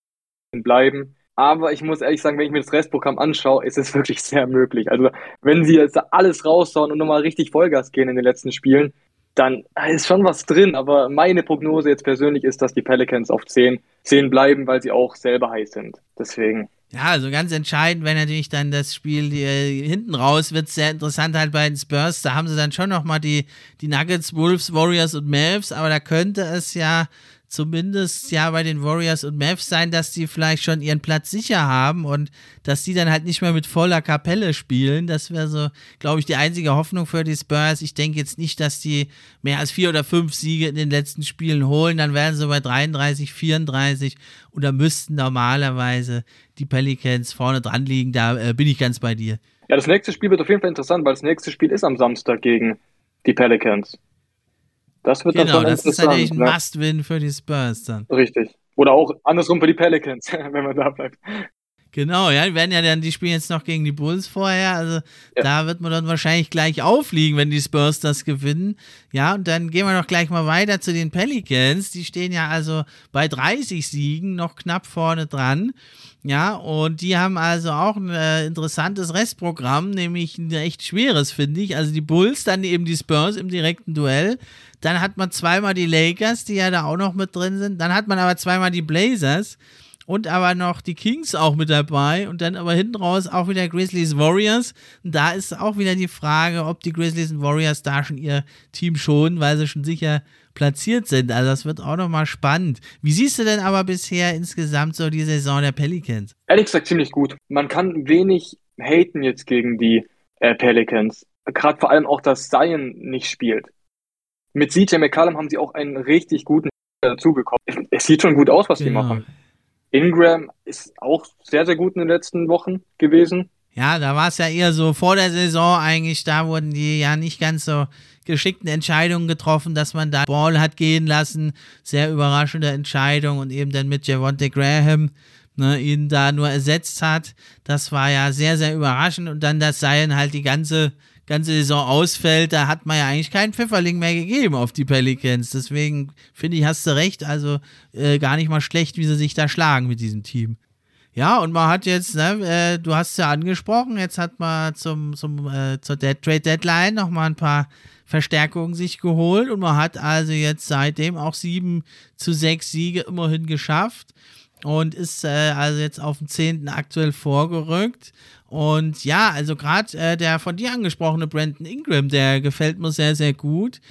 bleiben. Aber ich muss ehrlich sagen, wenn ich mir das Restprogramm anschaue, ist es wirklich sehr möglich. Also wenn sie jetzt alles raushauen und nochmal richtig Vollgas gehen in den letzten Spielen, dann ist schon was drin. Aber meine Prognose jetzt persönlich ist, dass die Pelicans auf 10, 10 bleiben, weil sie auch selber heiß sind. Deswegen. Ja, also ganz entscheidend wäre natürlich dann das Spiel äh, hinten raus, wird sehr interessant halt bei den Spurs. Da haben sie dann schon nochmal die, die Nuggets, Wolves, Warriors und Mavs, aber da könnte es ja zumindest ja bei den Warriors und Mavs sein, dass die vielleicht schon ihren Platz sicher haben und dass die dann halt nicht mehr mit voller Kapelle spielen. Das wäre so, glaube ich, die einzige Hoffnung für die Spurs. Ich denke jetzt nicht, dass die mehr als vier oder fünf Siege in den letzten Spielen holen. Dann wären sie bei 33, 34 und da müssten normalerweise die Pelicans vorne dran liegen. Da äh, bin ich ganz bei dir. Ja, das nächste Spiel wird auf jeden Fall interessant, weil das nächste Spiel ist am Samstag gegen die Pelicans. Das wird genau, dann das ist natürlich ein? Must-Win für die Spurs dann. Richtig. Oder auch andersrum für die Pelicans, wenn man da bleibt. Genau, ja, die werden ja dann, die spielen jetzt noch gegen die Bulls vorher, also ja. da wird man dann wahrscheinlich gleich aufliegen, wenn die Spurs das gewinnen. Ja, und dann gehen wir doch gleich mal weiter zu den Pelicans. Die stehen ja also bei 30 Siegen noch knapp vorne dran. Ja, und die haben also auch ein äh, interessantes Restprogramm, nämlich ein echt schweres, finde ich. Also die Bulls, dann eben die Spurs im direkten Duell. Dann hat man zweimal die Lakers, die ja da auch noch mit drin sind. Dann hat man aber zweimal die Blazers und aber noch die Kings auch mit dabei und dann aber hinten raus auch wieder Grizzlies Warriors. Und da ist auch wieder die Frage, ob die Grizzlies und Warriors da schon ihr Team schonen, weil sie schon sicher platziert sind. Also das wird auch nochmal spannend. Wie siehst du denn aber bisher insgesamt so die Saison der Pelicans? Ehrlich gesagt ziemlich gut. Man kann wenig haten jetzt gegen die äh, Pelicans. Gerade vor allem auch, dass Zion nicht spielt. Mit CJ McCallum haben sie auch einen richtig guten dazugekommen. Es sieht schon gut aus, was genau. die machen. Ingram ist auch sehr, sehr gut in den letzten Wochen gewesen. Ja, da war es ja eher so vor der Saison eigentlich, da wurden die ja nicht ganz so geschickten Entscheidungen getroffen, dass man da Ball hat gehen lassen. Sehr überraschende Entscheidung und eben dann mit Javonte Graham ne, ihn da nur ersetzt hat. Das war ja sehr, sehr überraschend und dann, dass Zion halt die ganze ganze Saison ausfällt, da hat man ja eigentlich keinen Pfifferling mehr gegeben auf die Pelicans. Deswegen finde ich, hast du recht, also äh, gar nicht mal schlecht, wie sie sich da schlagen mit diesem Team. Ja, und man hat jetzt, ne, äh, du hast es ja angesprochen, jetzt hat man zum, zum, äh, zur Dead Trade Deadline nochmal ein paar Verstärkungen sich geholt und man hat also jetzt seitdem auch sieben zu sechs Siege immerhin geschafft und ist äh, also jetzt auf den zehnten aktuell vorgerückt. Und ja, also gerade äh, der von dir angesprochene Brandon Ingram, der gefällt mir sehr, sehr gut.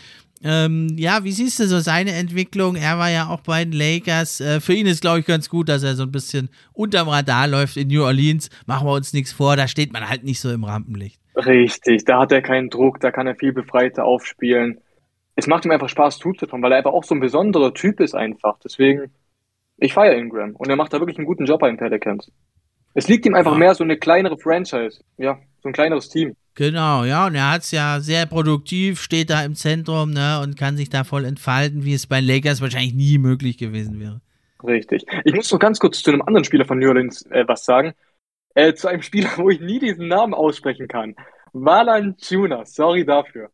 Ähm, ja, wie siehst du so seine Entwicklung? Er war ja auch bei den Lakers. Äh, für ihn ist, glaube ich, ganz gut, dass er so ein bisschen unterm Radar läuft in New Orleans. Machen wir uns nichts vor, da steht man halt nicht so im Rampenlicht. Richtig, da hat er keinen Druck, da kann er viel befreiter aufspielen. Es macht ihm einfach Spaß zuzuschauen, weil er einfach auch so ein besonderer Typ ist einfach. Deswegen, ich feiere Ingram und er macht da wirklich einen guten Job bei den Pelicans. Es liegt ihm einfach ja. mehr so eine kleinere Franchise. Ja, so ein kleineres Team. Genau, ja, und er hat es ja sehr produktiv, steht da im Zentrum ne, und kann sich da voll entfalten, wie es bei Lakers wahrscheinlich nie möglich gewesen wäre. Richtig. Ich muss noch ganz kurz zu einem anderen Spieler von New Orleans äh, was sagen. Äh, zu einem Spieler, wo ich nie diesen Namen aussprechen kann. Valan Tuna, sorry dafür.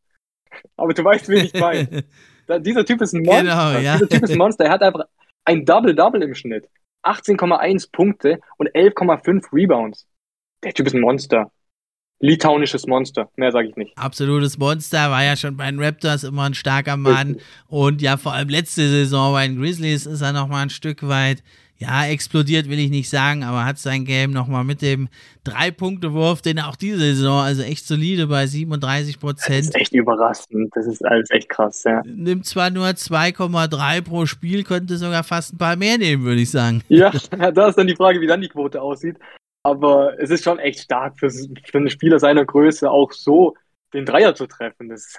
Aber du weißt, wen ich meine. dieser Typ ist ein Monster. Genau, ja. Dieser Typ ist ein Monster. Er hat einfach, ein Double-Double im Schnitt. 18,1 Punkte und 11,5 Rebounds. Der Typ ist ein Monster. Litauisches Monster, mehr sage ich nicht. Absolutes Monster, war ja schon bei den Raptors immer ein starker Mann. Und ja, vor allem letzte Saison bei den Grizzlies ist er nochmal ein Stück weit ja, explodiert will ich nicht sagen, aber hat sein Game nochmal mit dem Drei-Punkte-Wurf, den auch diese Saison, also echt solide bei 37 Prozent. Das ist echt überraschend, das ist alles echt krass, ja. Nimmt zwar nur 2,3 pro Spiel, könnte sogar fast ein paar mehr nehmen, würde ich sagen. Ja, da ist dann die Frage, wie dann die Quote aussieht. Aber es ist schon echt stark für, für einen Spieler seiner Größe auch so den Dreier zu treffen. Das,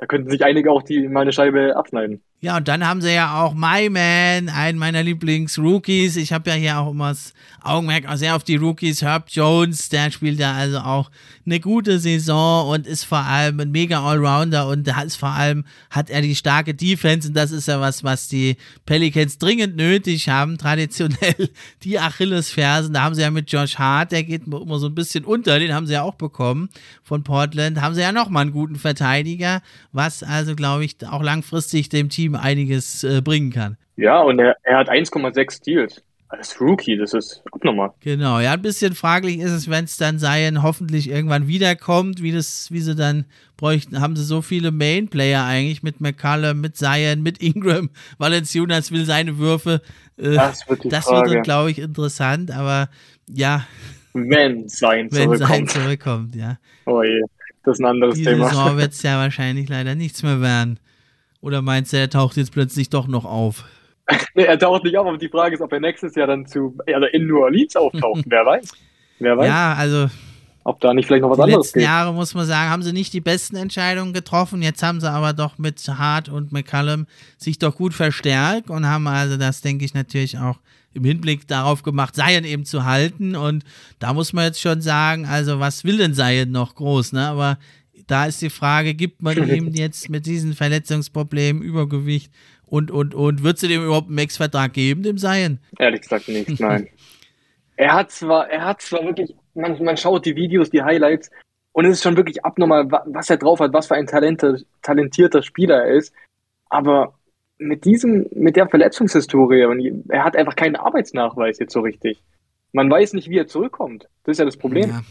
da könnten sich einige auch die meine Scheibe abschneiden. Ja, und dann haben sie ja auch My Man, einen meiner Lieblings-Rookies. Ich habe ja hier auch immer das Augenmerk auch sehr auf die Rookies. Herb Jones, der spielt ja also auch eine gute Saison und ist vor allem ein mega Allrounder und ist vor allem, hat er die starke Defense und das ist ja was, was die Pelicans dringend nötig haben. Traditionell die Achillesfersen, da haben sie ja mit Josh Hart, der geht immer so ein bisschen unter, den haben sie ja auch bekommen von Portland. Haben sie ja nochmal einen guten Verteidiger, was also, glaube ich, auch langfristig dem Team einiges äh, bringen kann. Ja, und er, er hat 1,6 Steals. Als Rookie, das ist abnormal. Genau, ja, ein bisschen fraglich ist es, wenn es dann Zion hoffentlich irgendwann wiederkommt, wie das, wie sie dann bräuchten. Haben sie so viele Main-Player eigentlich mit McCullum, mit Zion, mit Ingram. Valenciunas will seine Würfe. Äh, das wird, das wird dann, glaube ich, interessant, aber ja. Wenn Zion zurückkommt. Wenn Zion zurückkommt, ja. Oh je, das ist ein anderes Die Thema. Die Saison wird es ja wahrscheinlich leider nichts mehr werden. Oder meinst du, er taucht jetzt plötzlich doch noch auf? nee, er taucht nicht auf, aber die Frage ist, ob er nächstes Jahr dann zu, also in New Orleans auftaucht. Wer weiß. Wer weiß. Ja, also. Ob da nicht vielleicht noch was die anderes letzten geht. Jahre, muss man sagen, haben sie nicht die besten Entscheidungen getroffen. Jetzt haben sie aber doch mit Hart und McCallum sich doch gut verstärkt und haben also das, denke ich, natürlich auch im Hinblick darauf gemacht, Zion eben zu halten. Und da muss man jetzt schon sagen, also was will denn Zion noch groß, ne? Aber da ist die Frage, gibt man ihm jetzt mit diesen Verletzungsproblemen, Übergewicht und, und, und, wird sie dem überhaupt einen Max-Vertrag geben, dem Seien? Ehrlich gesagt nicht, nein. er hat zwar, er hat zwar wirklich, man, man schaut die Videos, die Highlights und es ist schon wirklich abnormal, was er drauf hat, was für ein talentierter Spieler er ist, aber mit diesem, mit der Verletzungshistorie, er hat einfach keinen Arbeitsnachweis jetzt so richtig. Man weiß nicht, wie er zurückkommt. Das ist ja das Problem. Ja.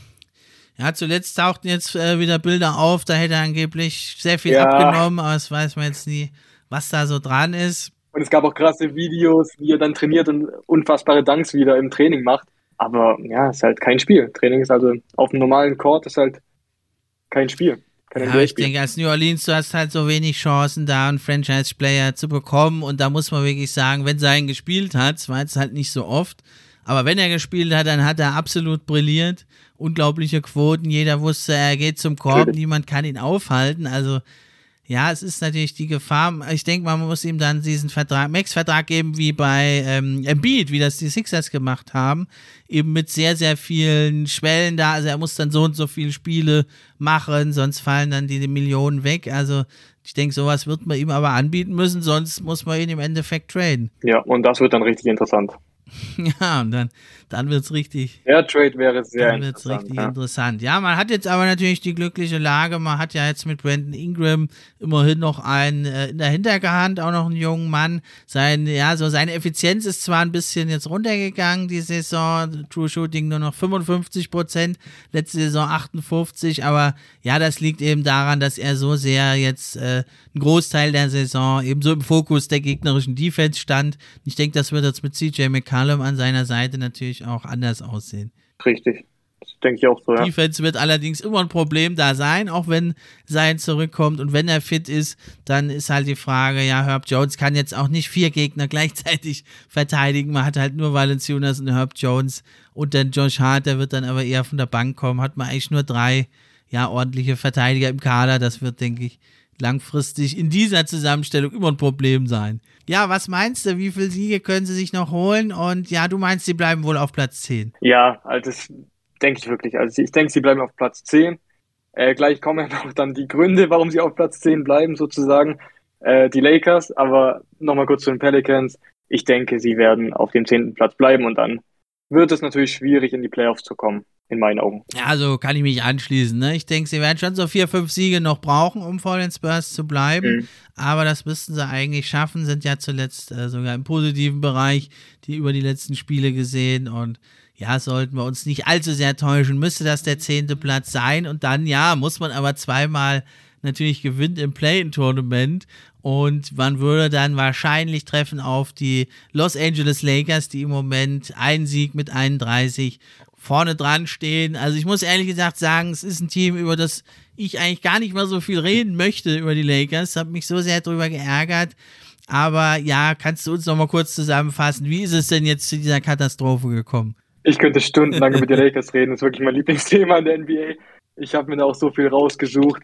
Ja, zuletzt tauchten jetzt äh, wieder Bilder auf, da hätte er angeblich sehr viel ja. abgenommen, aber das weiß man jetzt nie, was da so dran ist. Und es gab auch krasse Videos, wie er dann trainiert und unfassbare Danks wieder im Training macht. Aber ja, ist halt kein Spiel. Training ist also auf einem normalen Court ist halt kein Spiel. Ja, ich denke, als New Orleans, du hast halt so wenig Chancen, da einen Franchise-Player zu bekommen. Und da muss man wirklich sagen, wenn sein gespielt hat, war jetzt halt nicht so oft, aber wenn er gespielt hat, dann hat er absolut brilliert. Unglaubliche Quoten. Jeder wusste, er geht zum Korb. Niemand kann ihn aufhalten. Also, ja, es ist natürlich die Gefahr. Ich denke, man muss ihm dann diesen Vertrag, Max-Vertrag geben, wie bei ähm, Embiid, wie das die Sixers gemacht haben. Eben mit sehr, sehr vielen Schwellen da. Also, er muss dann so und so viele Spiele machen, sonst fallen dann die Millionen weg. Also, ich denke, sowas wird man ihm aber anbieten müssen, sonst muss man ihn im Endeffekt traden. Ja, und das wird dann richtig interessant. Ja, und dann, dann wird es richtig. Der Trade wäre sehr dann wird's richtig ja. interessant. Ja, man hat jetzt aber natürlich die glückliche Lage, man hat ja jetzt mit Brandon Ingram immerhin noch einen äh, in der Hinterhand, auch noch einen jungen Mann. Sein, ja, so seine Effizienz ist zwar ein bisschen jetzt runtergegangen, die Saison, True Shooting nur noch 55 Prozent, letzte Saison 58, aber ja, das liegt eben daran, dass er so sehr jetzt äh, einen Großteil der Saison eben so im Fokus der gegnerischen Defense stand. Ich denke, das wird jetzt mit CJ McCallum McCallum an seiner Seite natürlich auch anders aussehen. Richtig. Das denke ich auch so, ja. Defense wird allerdings immer ein Problem da sein, auch wenn sein zurückkommt und wenn er fit ist, dann ist halt die Frage, ja, Herb Jones kann jetzt auch nicht vier Gegner gleichzeitig verteidigen. Man hat halt nur Valenciunas und Herb Jones und dann Josh Hart, der wird dann aber eher von der Bank kommen, hat man eigentlich nur drei, ja, ordentliche Verteidiger im Kader. Das wird, denke ich, langfristig in dieser Zusammenstellung immer ein Problem sein. Ja, was meinst du? Wie viele Siege können sie sich noch holen? Und ja, du meinst, sie bleiben wohl auf Platz 10. Ja, also das denke ich wirklich. Also ich denke, sie bleiben auf Platz 10. Äh, gleich kommen ja noch dann die Gründe, warum sie auf Platz 10 bleiben, sozusagen. Äh, die Lakers, aber nochmal kurz zu den Pelicans. Ich denke, sie werden auf dem 10. Platz bleiben und dann wird es natürlich schwierig, in die Playoffs zu kommen. in meinen Augen. Ja, also kann ich mich anschließen. Ne? Ich denke, sie werden schon so vier, fünf Siege noch brauchen, um vor den Spurs zu bleiben. Mhm. Aber das müssten sie eigentlich schaffen, sind ja zuletzt äh, sogar im positiven Bereich, die über die letzten Spiele gesehen. Und ja, sollten wir uns nicht allzu sehr täuschen, müsste das der zehnte Platz sein. Und dann, ja, muss man aber zweimal natürlich gewinnt im Play-in-Tournament und man würde dann wahrscheinlich treffen auf die Los Angeles Lakers, die im Moment einen Sieg mit 31 vorne dran stehen. Also ich muss ehrlich gesagt sagen, es ist ein Team, über das ich eigentlich gar nicht mal so viel reden möchte über die Lakers. Habe mich so sehr darüber geärgert. Aber ja, kannst du uns noch mal kurz zusammenfassen, wie ist es denn jetzt zu dieser Katastrophe gekommen? Ich könnte stundenlang über die Lakers reden. Das ist wirklich mein Lieblingsthema in der NBA. Ich habe mir da auch so viel rausgesucht.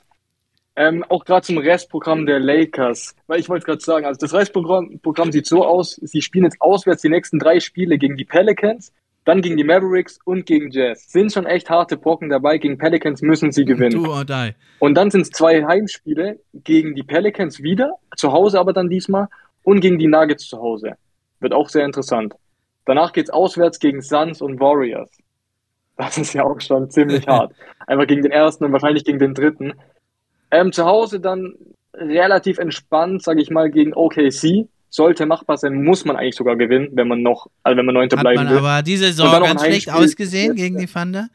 Ähm, auch gerade zum Restprogramm der Lakers, weil ich wollte gerade sagen, also das Restprogramm Programm sieht so aus, sie spielen jetzt auswärts die nächsten drei Spiele gegen die Pelicans, dann gegen die Mavericks und gegen Jazz. Sind schon echt harte Brocken dabei. Gegen Pelicans müssen sie gewinnen. Do or die. Und dann sind es zwei Heimspiele gegen die Pelicans wieder, zu Hause aber dann diesmal, und gegen die Nuggets zu Hause. Wird auch sehr interessant. Danach geht's auswärts gegen Suns und Warriors. Das ist ja auch schon ziemlich hart. Einfach gegen den ersten und wahrscheinlich gegen den dritten. Ähm, zu Hause dann relativ entspannt, sage ich mal, gegen OKC sollte machbar sein, muss man eigentlich sogar gewinnen, wenn man noch, also wenn man Neunter bleiben man will. Aber diese Saison ganz schlecht ausgesehen gegen die Thunder.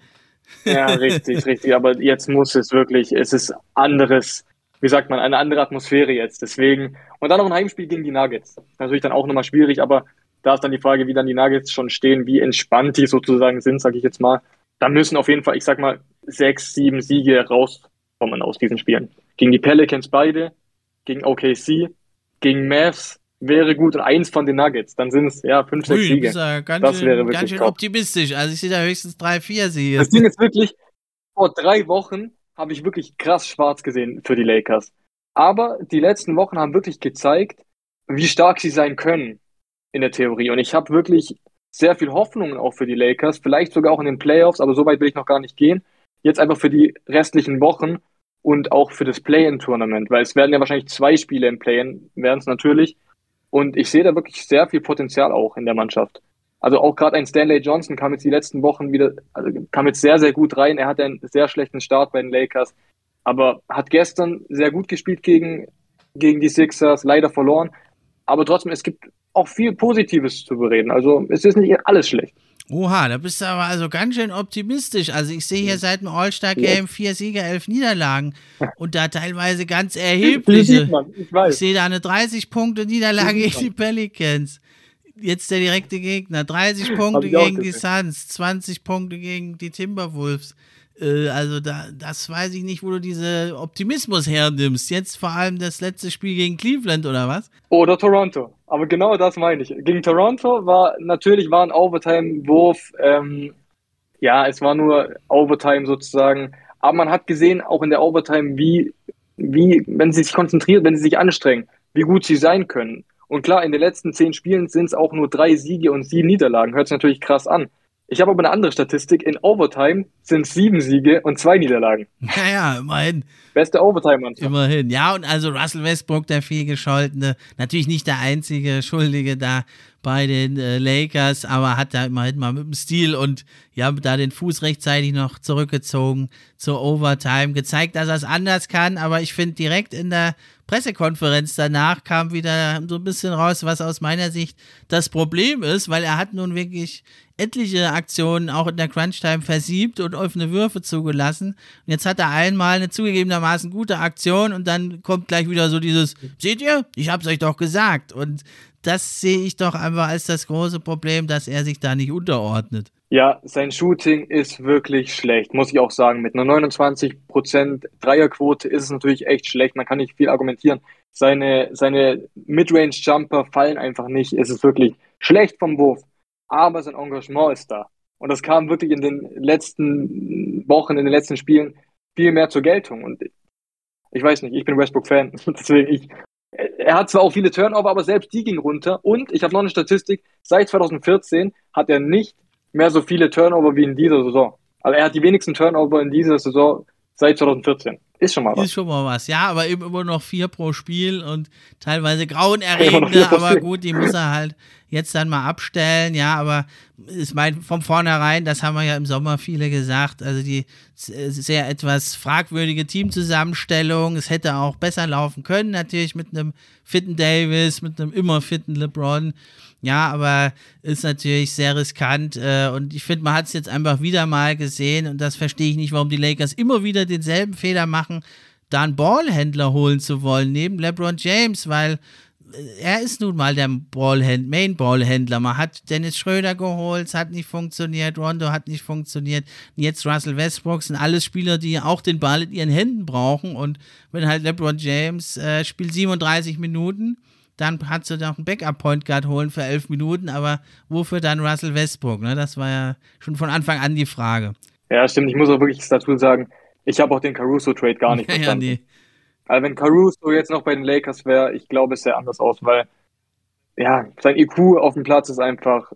Ja, richtig, richtig. Aber jetzt muss es wirklich, es ist anderes, wie sagt man, eine andere Atmosphäre jetzt. Deswegen. Und dann noch ein Heimspiel gegen die Nuggets. Natürlich dann auch nochmal schwierig, aber da ist dann die Frage, wie dann die Nuggets schon stehen, wie entspannt die sozusagen sind, sage ich jetzt mal. Da müssen auf jeden Fall, ich sag mal, sechs, sieben Siege rauskommen aus diesen Spielen. Gegen die Pelicans beide, gegen OKC, gegen Mavs, wäre gut und eins von den Nuggets. Dann sind es ja fünf, sechs Siege. Ja ganz das schön, wäre wirklich ganz schön optimistisch. Also ich sehe da höchstens drei, vier Siege. Das Ding ist wirklich, vor drei Wochen habe ich wirklich krass schwarz gesehen für die Lakers. Aber die letzten Wochen haben wirklich gezeigt, wie stark sie sein können in der Theorie. Und ich habe wirklich sehr viel Hoffnungen auch für die Lakers, vielleicht sogar auch in den Playoffs, aber so weit will ich noch gar nicht gehen. Jetzt einfach für die restlichen Wochen und auch für das Play-in-Tournament, weil es werden ja wahrscheinlich zwei Spiele im Play-in, werden es natürlich. Und ich sehe da wirklich sehr viel Potenzial auch in der Mannschaft. Also auch gerade ein Stanley Johnson kam jetzt die letzten Wochen wieder, also kam jetzt sehr, sehr gut rein. Er hatte einen sehr schlechten Start bei den Lakers, aber hat gestern sehr gut gespielt gegen, gegen die Sixers, leider verloren. Aber trotzdem, es gibt auch viel Positives zu bereden. Also es ist nicht alles schlecht. Oha, da bist du aber also ganz schön optimistisch. Also ich sehe hier seit dem All-Star-Game vier Sieger, elf Niederlagen und da teilweise ganz erhebliche. Ich, ich, sehe da eine 30-Punkte-Niederlage gegen die Pelicans. Jetzt der direkte Gegner. 30 Punkte gegen die Suns, 20 Punkte gegen die Timberwolves. Äh, also da, das weiß ich nicht, wo du diese Optimismus hernimmst. Jetzt vor allem das letzte Spiel gegen Cleveland oder was? Oder Toronto. Aber genau das meine ich. Gegen Toronto war natürlich war ein Overtime-Wurf. Ähm, ja, es war nur Overtime sozusagen. Aber man hat gesehen, auch in der Overtime, wie, wie, wenn sie sich konzentrieren, wenn sie sich anstrengen, wie gut sie sein können. Und klar, in den letzten zehn Spielen sind es auch nur drei Siege und sieben Niederlagen. Hört sich natürlich krass an. Ich habe aber eine andere Statistik. In Overtime sind sieben Siege und zwei Niederlagen. Naja, immerhin. Beste Overtime-Mannschaft. Immerhin. Ja, und also Russell Westbrook, der vielgescholtene, natürlich nicht der einzige Schuldige da bei den äh, Lakers, aber hat da immerhin mal mit dem Stil und ja, da den Fuß rechtzeitig noch zurückgezogen zur Overtime, gezeigt, dass er es anders kann, aber ich finde direkt in der Pressekonferenz danach kam wieder so ein bisschen raus, was aus meiner Sicht das Problem ist, weil er hat nun wirklich etliche Aktionen auch in der Crunch-Time versiebt und offene Würfe zugelassen. Und jetzt hat er einmal eine zugegebenermaßen gute Aktion und dann kommt gleich wieder so dieses, seht ihr, ich hab's euch doch gesagt. Und das sehe ich doch einfach als das große Problem, dass er sich da nicht unterordnet. Ja, sein Shooting ist wirklich schlecht, muss ich auch sagen. Mit einer 29% Dreierquote ist es natürlich echt schlecht. Man kann nicht viel argumentieren. Seine, seine Midrange-Jumper fallen einfach nicht. Es ist wirklich schlecht vom Wurf aber sein Engagement ist da. Und das kam wirklich in den letzten Wochen, in den letzten Spielen viel mehr zur Geltung. Und ich weiß nicht, ich bin Westbrook-Fan, deswegen ich. Er hat zwar auch viele Turnover, aber selbst die ging runter. Und ich habe noch eine Statistik: Seit 2014 hat er nicht mehr so viele Turnover wie in dieser Saison. Also er hat die wenigsten Turnover in dieser Saison seit 2014. Ist schon mal was. Ist schon mal was, ja, aber eben immer noch vier pro Spiel und teilweise grauenerregende, aber gut, die muss er halt jetzt dann mal abstellen, ja, aber ich meine, von vornherein, das haben wir ja im Sommer viele gesagt, also die sehr etwas fragwürdige Teamzusammenstellung, es hätte auch besser laufen können, natürlich mit einem fitten Davis, mit einem immer fitten LeBron, ja, aber ist natürlich sehr riskant äh, und ich finde, man hat es jetzt einfach wieder mal gesehen und das verstehe ich nicht, warum die Lakers immer wieder denselben Fehler machen, da einen Ballhändler holen zu wollen, neben LeBron James, weil äh, er ist nun mal der Ballhänd Main Ballhändler. Man hat Dennis Schröder geholt, es hat nicht funktioniert, Rondo hat nicht funktioniert. Jetzt Russell Westbrook sind alles Spieler, die auch den Ball in ihren Händen brauchen. Und wenn halt LeBron James äh, spielt 37 Minuten, dann hat sie noch einen Backup-Point Guard holen für elf Minuten, aber wofür dann Russell Westbrook? Ne? Das war ja schon von Anfang an die Frage. Ja, stimmt. Ich muss auch wirklich dazu sagen, ich habe auch den Caruso-Trade gar nicht verstanden. ja, nee. Also wenn Caruso jetzt noch bei den Lakers wäre, ich glaube, es sähe anders aus, weil ja, sein IQ auf dem Platz ist einfach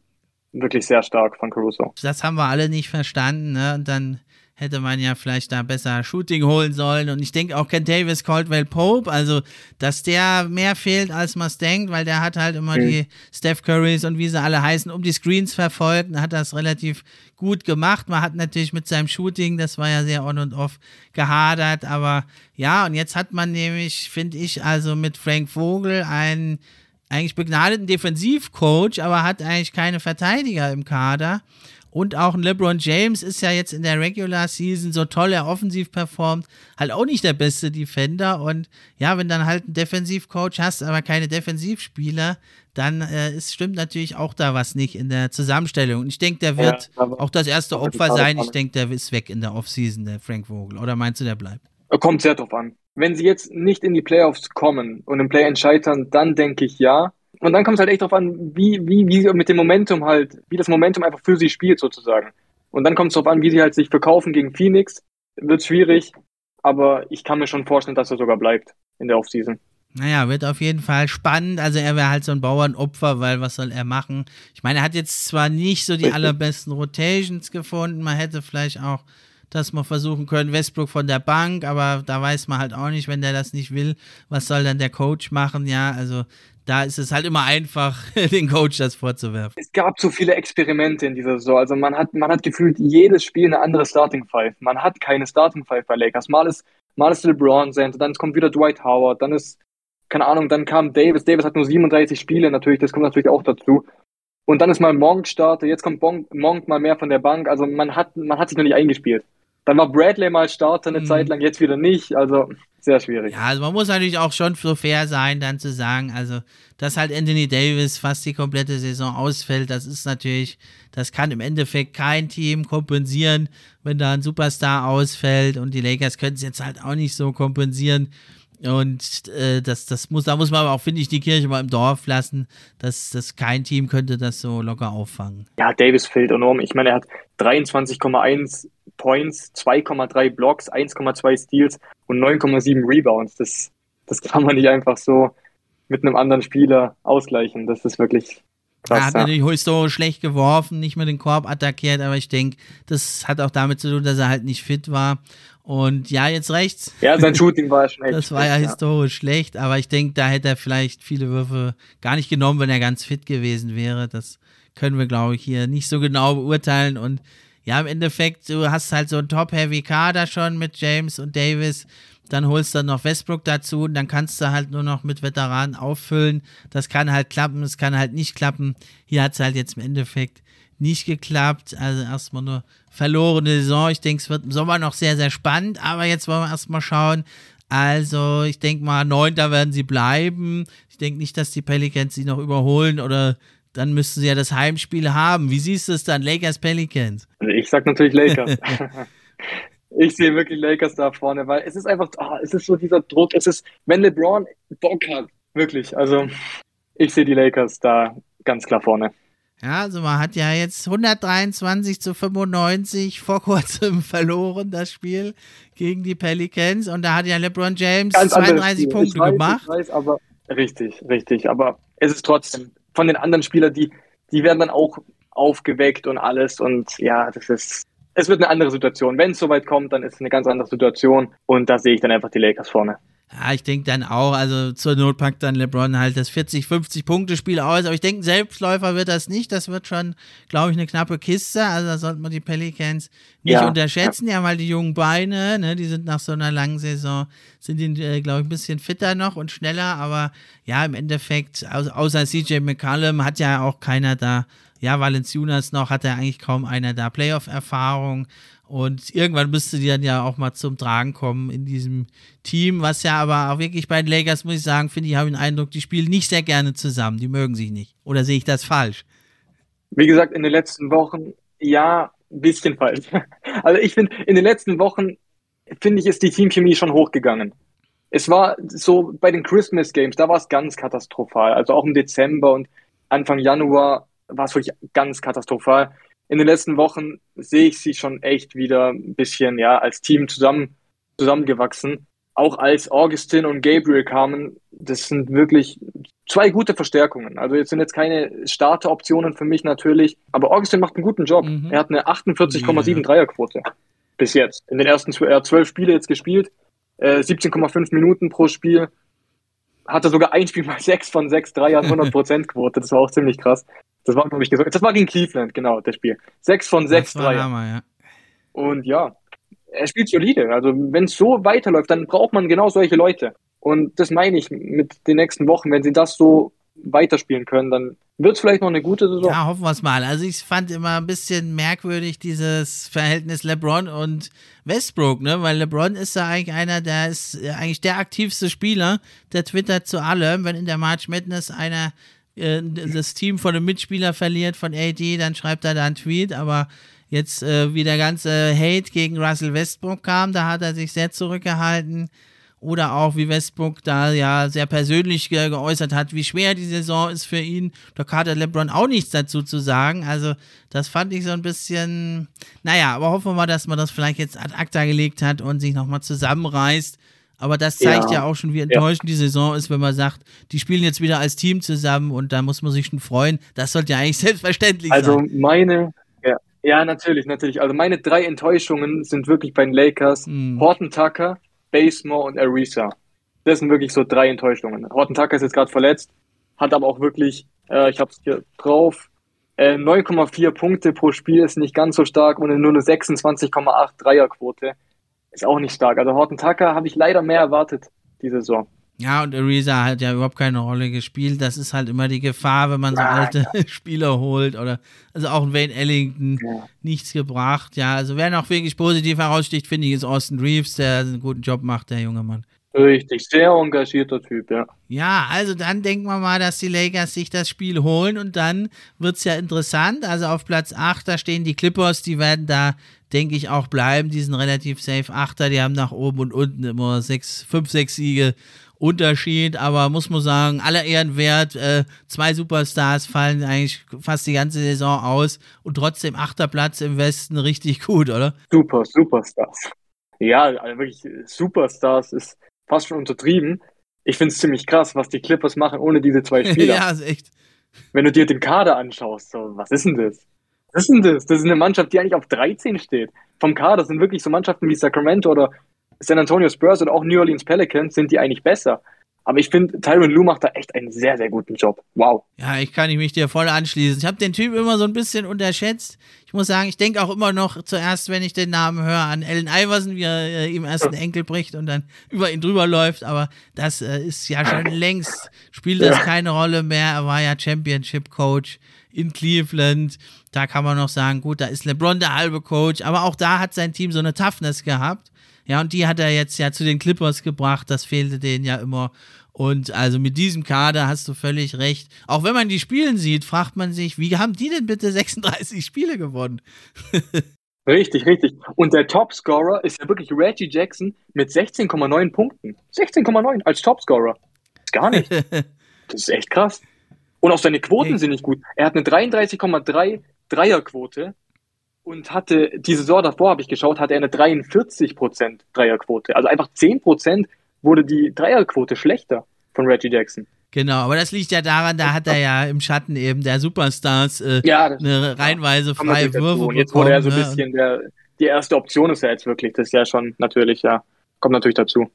wirklich sehr stark von Caruso. Das haben wir alle nicht verstanden, ne? Und dann hätte man ja vielleicht da besser Shooting holen sollen. Und ich denke auch Ken Davis, Caldwell Pope, also dass der mehr fehlt, als man es denkt, weil der hat halt immer mhm. die Steph Currys und wie sie alle heißen, um die Screens verfolgt und hat das relativ gut gemacht. Man hat natürlich mit seinem Shooting, das war ja sehr on und off gehadert, aber ja, und jetzt hat man nämlich, finde ich, also mit Frank Vogel einen eigentlich begnadeten Defensivcoach, aber hat eigentlich keine Verteidiger im Kader. Und auch ein LeBron James ist ja jetzt in der Regular Season so toll er offensiv performt, halt auch nicht der beste Defender. Und ja, wenn dann halt ein Defensivcoach hast, aber keine Defensivspieler, dann äh, ist, stimmt natürlich auch da was nicht in der Zusammenstellung. Und ich denke, der wird ja, auch das erste Opfer sein. Ich denke, der ist weg in der Offseason, der Frank Vogel. Oder meinst du, der bleibt? Kommt sehr drauf an. Wenn sie jetzt nicht in die Playoffs kommen und im Play-In scheitern, dann denke ich ja. Und dann kommt es halt echt darauf an, wie, wie, wie mit dem Momentum halt, wie das Momentum einfach für sie spielt sozusagen. Und dann kommt es darauf an, wie sie halt sich verkaufen gegen Phoenix. Wird schwierig, aber ich kann mir schon vorstellen, dass er sogar bleibt in der Offseason. Naja, wird auf jeden Fall spannend. Also er wäre halt so ein Bauernopfer, weil was soll er machen? Ich meine, er hat jetzt zwar nicht so die allerbesten Rotations gefunden, man hätte vielleicht auch dass man versuchen können, Westbrook von der Bank, aber da weiß man halt auch nicht, wenn der das nicht will, was soll dann der Coach machen? Ja, also da ist es halt immer einfach, den Coach das vorzuwerfen. Es gab so viele Experimente in dieser Saison. Also man hat, man hat gefühlt jedes Spiel eine andere Starting Five. Man hat keine Starting Five bei Lakers. Mal ist, mal ist LeBron Center, dann kommt wieder Dwight Howard, dann ist, keine Ahnung, dann kam Davis. Davis hat nur 37 Spiele natürlich, das kommt natürlich auch dazu. Und dann ist mal Monk Starter, jetzt kommt Monk mal mehr von der Bank. Also man hat, man hat sich noch nicht eingespielt. Dann war Bradley mal Starter eine mhm. Zeit lang, jetzt wieder nicht. Also sehr schwierig. Ja, also man muss natürlich auch schon so fair sein, dann zu sagen, also, dass halt Anthony Davis fast die komplette Saison ausfällt, das ist natürlich, das kann im Endeffekt kein Team kompensieren, wenn da ein Superstar ausfällt und die Lakers können es jetzt halt auch nicht so kompensieren. Und äh, das, das muss, da muss man aber auch, finde ich, die Kirche mal im Dorf lassen. dass das kein Team könnte das so locker auffangen. Ja, Davis fehlt enorm. Ich meine, er hat 23,1 Points, 2,3 Blocks, 1,2 Steals und 9,7 Rebounds. Das, das kann man nicht einfach so mit einem anderen Spieler ausgleichen. Das ist wirklich Krass, er hat ja. natürlich historisch schlecht geworfen, nicht mehr den Korb attackiert, aber ich denke, das hat auch damit zu tun, dass er halt nicht fit war. Und ja, jetzt rechts. Ja, sein Shooting war schon echt Das war ja, ja historisch schlecht, aber ich denke, da hätte er vielleicht viele Würfe gar nicht genommen, wenn er ganz fit gewesen wäre. Das können wir, glaube ich, hier nicht so genau beurteilen. Und ja, im Endeffekt, du hast halt so ein Top-Heavy-Kader schon mit James und Davis. Dann holst du noch Westbrook dazu und dann kannst du halt nur noch mit Veteranen auffüllen. Das kann halt klappen, es kann halt nicht klappen. Hier hat es halt jetzt im Endeffekt nicht geklappt. Also erstmal nur verlorene Saison. Ich denke, es wird im Sommer noch sehr, sehr spannend. Aber jetzt wollen wir erstmal schauen. Also, ich denke mal, neunter werden sie bleiben. Ich denke nicht, dass die Pelicans sie noch überholen oder dann müssten sie ja das Heimspiel haben. Wie siehst du es dann, Lakers Pelicans? Also ich sag natürlich Lakers. ich sehe wirklich Lakers da vorne, weil es ist einfach, oh, es ist so dieser Druck. Es ist, wenn LeBron Bock hat, wirklich. Also ich sehe die Lakers da ganz klar vorne. Ja, also man hat ja jetzt 123 zu 95 vor kurzem verloren, das Spiel gegen die Pelicans. Und da hat ja LeBron James Ganz 32 Punkte weiß, gemacht. Weiß, aber richtig, richtig. Aber es ist trotzdem von den anderen Spielern, die, die werden dann auch aufgeweckt und alles. Und ja, das ist, es wird eine andere Situation. Wenn es soweit kommt, dann ist es eine ganz andere Situation und da sehe ich dann einfach die Lakers vorne. Ja, ich denke dann auch, also zur Not packt dann LeBron halt das 40, 50 Punkte Spiel aus, aber ich denke, Selbstläufer wird das nicht, das wird schon, glaube ich, eine knappe Kiste, also da sollte man die Pelicans nicht ja, unterschätzen, ja. die haben halt die jungen Beine, ne, die sind nach so einer langen Saison, sind die, äh, glaube ich, ein bisschen fitter noch und schneller, aber ja, im Endeffekt, außer CJ McCallum hat ja auch keiner da. Ja, Valenciunas noch, hat er eigentlich kaum einer da. Playoff-Erfahrung. Und irgendwann müsste die dann ja auch mal zum Tragen kommen in diesem Team, was ja aber auch wirklich bei den Lakers, muss ich sagen, finde ich, habe den Eindruck, die spielen nicht sehr gerne zusammen. Die mögen sich nicht. Oder sehe ich das falsch? Wie gesagt, in den letzten Wochen, ja, ein bisschen falsch. Also ich finde, in den letzten Wochen, finde ich, ist die Teamchemie schon hochgegangen. Es war so bei den Christmas Games, da war es ganz katastrophal. Also auch im Dezember und Anfang Januar war es wirklich ganz katastrophal in den letzten Wochen sehe ich sie schon echt wieder ein bisschen ja als Team zusammen zusammengewachsen. Auch als Augustin und Gabriel kamen, das sind wirklich zwei gute Verstärkungen. Also jetzt sind jetzt keine Starteroptionen für mich natürlich, aber Augustin macht einen guten Job. Mhm. Er hat eine 48,7 Dreierquote bis jetzt. In den ersten zwölf Spiele jetzt gespielt, äh, 17,5 Minuten pro Spiel. Hatte sogar ein Spiel mal sechs von sechs Dreiern, 100% Quote. Das war auch ziemlich krass. Das war, glaube ich, gesagt. Das war gegen Cleveland, genau, das Spiel. Sechs von sechs Dreier. Ja. Und ja, er spielt solide. Also, wenn es so weiterläuft, dann braucht man genau solche Leute. Und das meine ich mit den nächsten Wochen. Wenn sie das so weiterspielen können, dann wird es vielleicht noch eine gute Saison. Ja, hoffen wir es mal. Also ich fand immer ein bisschen merkwürdig dieses Verhältnis LeBron und Westbrook, ne? Weil LeBron ist ja eigentlich einer, der ist eigentlich der aktivste Spieler, der twittert zu allem. Wenn in der March Madness einer äh, das Team von einem Mitspieler verliert, von AD, dann schreibt er da einen Tweet, aber jetzt, äh, wie der ganze Hate gegen Russell Westbrook kam, da hat er sich sehr zurückgehalten. Oder auch, wie Westbrook da ja sehr persönlich ge geäußert hat, wie schwer die Saison ist für ihn. Da hat LeBron auch nichts dazu zu sagen. Also, das fand ich so ein bisschen, naja, aber hoffen wir mal, dass man das vielleicht jetzt ad acta gelegt hat und sich nochmal zusammenreißt aber das zeigt ja, ja auch schon, wie enttäuschend die Saison ist, wenn man sagt, die spielen jetzt wieder als Team zusammen und da muss man sich schon freuen. Das sollte ja eigentlich selbstverständlich also sein. Also meine, ja, natürlich, natürlich. Also meine drei Enttäuschungen sind wirklich bei den Lakers. Mhm. Horton Tucker, Basemore und Arisa. Das sind wirklich so drei Enttäuschungen. Horton Tucker ist jetzt gerade verletzt, hat aber auch wirklich, äh, ich habe es hier drauf, äh, 9,4 Punkte pro Spiel ist nicht ganz so stark und nur eine 26,8 Dreierquote ist auch nicht stark. Also Horton Tucker habe ich leider mehr erwartet, diese Saison. Ja, und Ariza hat ja überhaupt keine Rolle gespielt. Das ist halt immer die Gefahr, wenn man so alte ja. Spieler holt oder also auch ein Wayne Ellington ja. nichts gebracht. Ja, also wer noch wirklich positiv heraussticht, finde ich, ist Austin Reeves, der einen guten Job macht, der junge Mann. Richtig, sehr engagierter Typ, ja. Ja, also dann denken wir mal, dass die Lakers sich das Spiel holen und dann wird es ja interessant. Also auf Platz 8, da stehen die Clippers, die werden da denke ich, auch bleiben. Die sind relativ safe Achter, die haben nach oben und unten immer sechs, fünf, sechs Siege Unterschied, aber muss man sagen, aller Ehren wert. Äh, zwei Superstars fallen eigentlich fast die ganze Saison aus und trotzdem achter Platz im Westen richtig gut, oder? Super, Superstars. Ja, also wirklich Superstars ist fast schon untertrieben. Ich finde es ziemlich krass, was die Clippers machen ohne diese zwei Spieler. ja, ist echt. Wenn du dir den Kader anschaust, so, was ist denn das? Was ist denn das? Das ist eine Mannschaft, die eigentlich auf 13 steht. Vom Kader sind wirklich so Mannschaften wie Sacramento oder San Antonio Spurs oder auch New Orleans Pelicans, sind die eigentlich besser. Aber ich finde, Tyron Lue macht da echt einen sehr, sehr guten Job. Wow. Ja, ich kann mich dir voll anschließen. Ich habe den Typ immer so ein bisschen unterschätzt. Ich muss sagen, ich denke auch immer noch zuerst, wenn ich den Namen höre, an Allen Iverson, wie er äh, ihm erst einen Enkel bricht und dann über ihn drüber läuft. Aber das äh, ist ja schon längst, spielt das keine Rolle mehr. Er war ja Championship Coach in Cleveland. Da kann man noch sagen, gut, da ist LeBron der halbe Coach, aber auch da hat sein Team so eine Toughness gehabt. Ja, und die hat er jetzt ja zu den Clippers gebracht, das fehlte denen ja immer. Und also mit diesem Kader hast du völlig recht. Auch wenn man die Spielen sieht, fragt man sich, wie haben die denn bitte 36 Spiele gewonnen? richtig, richtig. Und der Topscorer ist ja wirklich Reggie Jackson mit 16,9 Punkten. 16,9 als Topscorer. Gar nicht. Das ist echt krass. Und auch seine Quoten hey. sind nicht gut. Er hat eine 33,3 Dreierquote und hatte die Saison davor, habe ich geschaut, hatte er eine 43% Dreierquote. Also einfach 10% wurde die Dreierquote schlechter von Reggie Jackson. Genau, aber das liegt ja daran, da hat er ja im Schatten eben der Superstars äh, ja, eine reihenweise freie Würfe Und jetzt wurde er so ein ne? bisschen der, die erste Option ist ja jetzt wirklich. Das ist ja schon natürlich, ja, kommt natürlich dazu.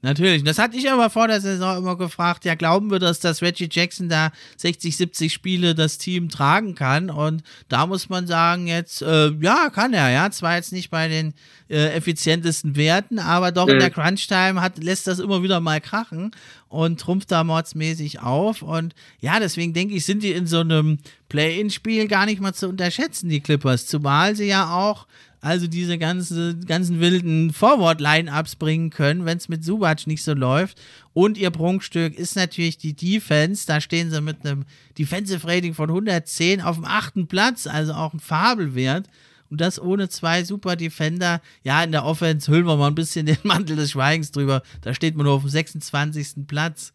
Natürlich. Das hatte ich aber vor der Saison immer gefragt. Ja, glauben wir, dass das Reggie Jackson da 60, 70 Spiele das Team tragen kann? Und da muss man sagen, jetzt, äh, ja, kann er, ja. Zwar jetzt nicht bei den äh, effizientesten Werten, aber doch mhm. in der Crunch-Time hat, lässt das immer wieder mal krachen und trumpft da mordsmäßig auf. Und ja, deswegen denke ich, sind die in so einem Play-In-Spiel gar nicht mal zu unterschätzen, die Clippers. Zumal sie ja auch also diese ganze, ganzen wilden Forward-Line-Ups bringen können, wenn es mit Subac nicht so läuft. Und ihr Prunkstück ist natürlich die Defense. Da stehen sie mit einem Defensive Rating von 110 auf dem achten Platz, also auch ein Fabelwert. Und das ohne zwei super Defender. Ja, in der Offense hüllen wir mal ein bisschen den Mantel des Schweigens drüber. Da steht man nur auf dem 26. Platz.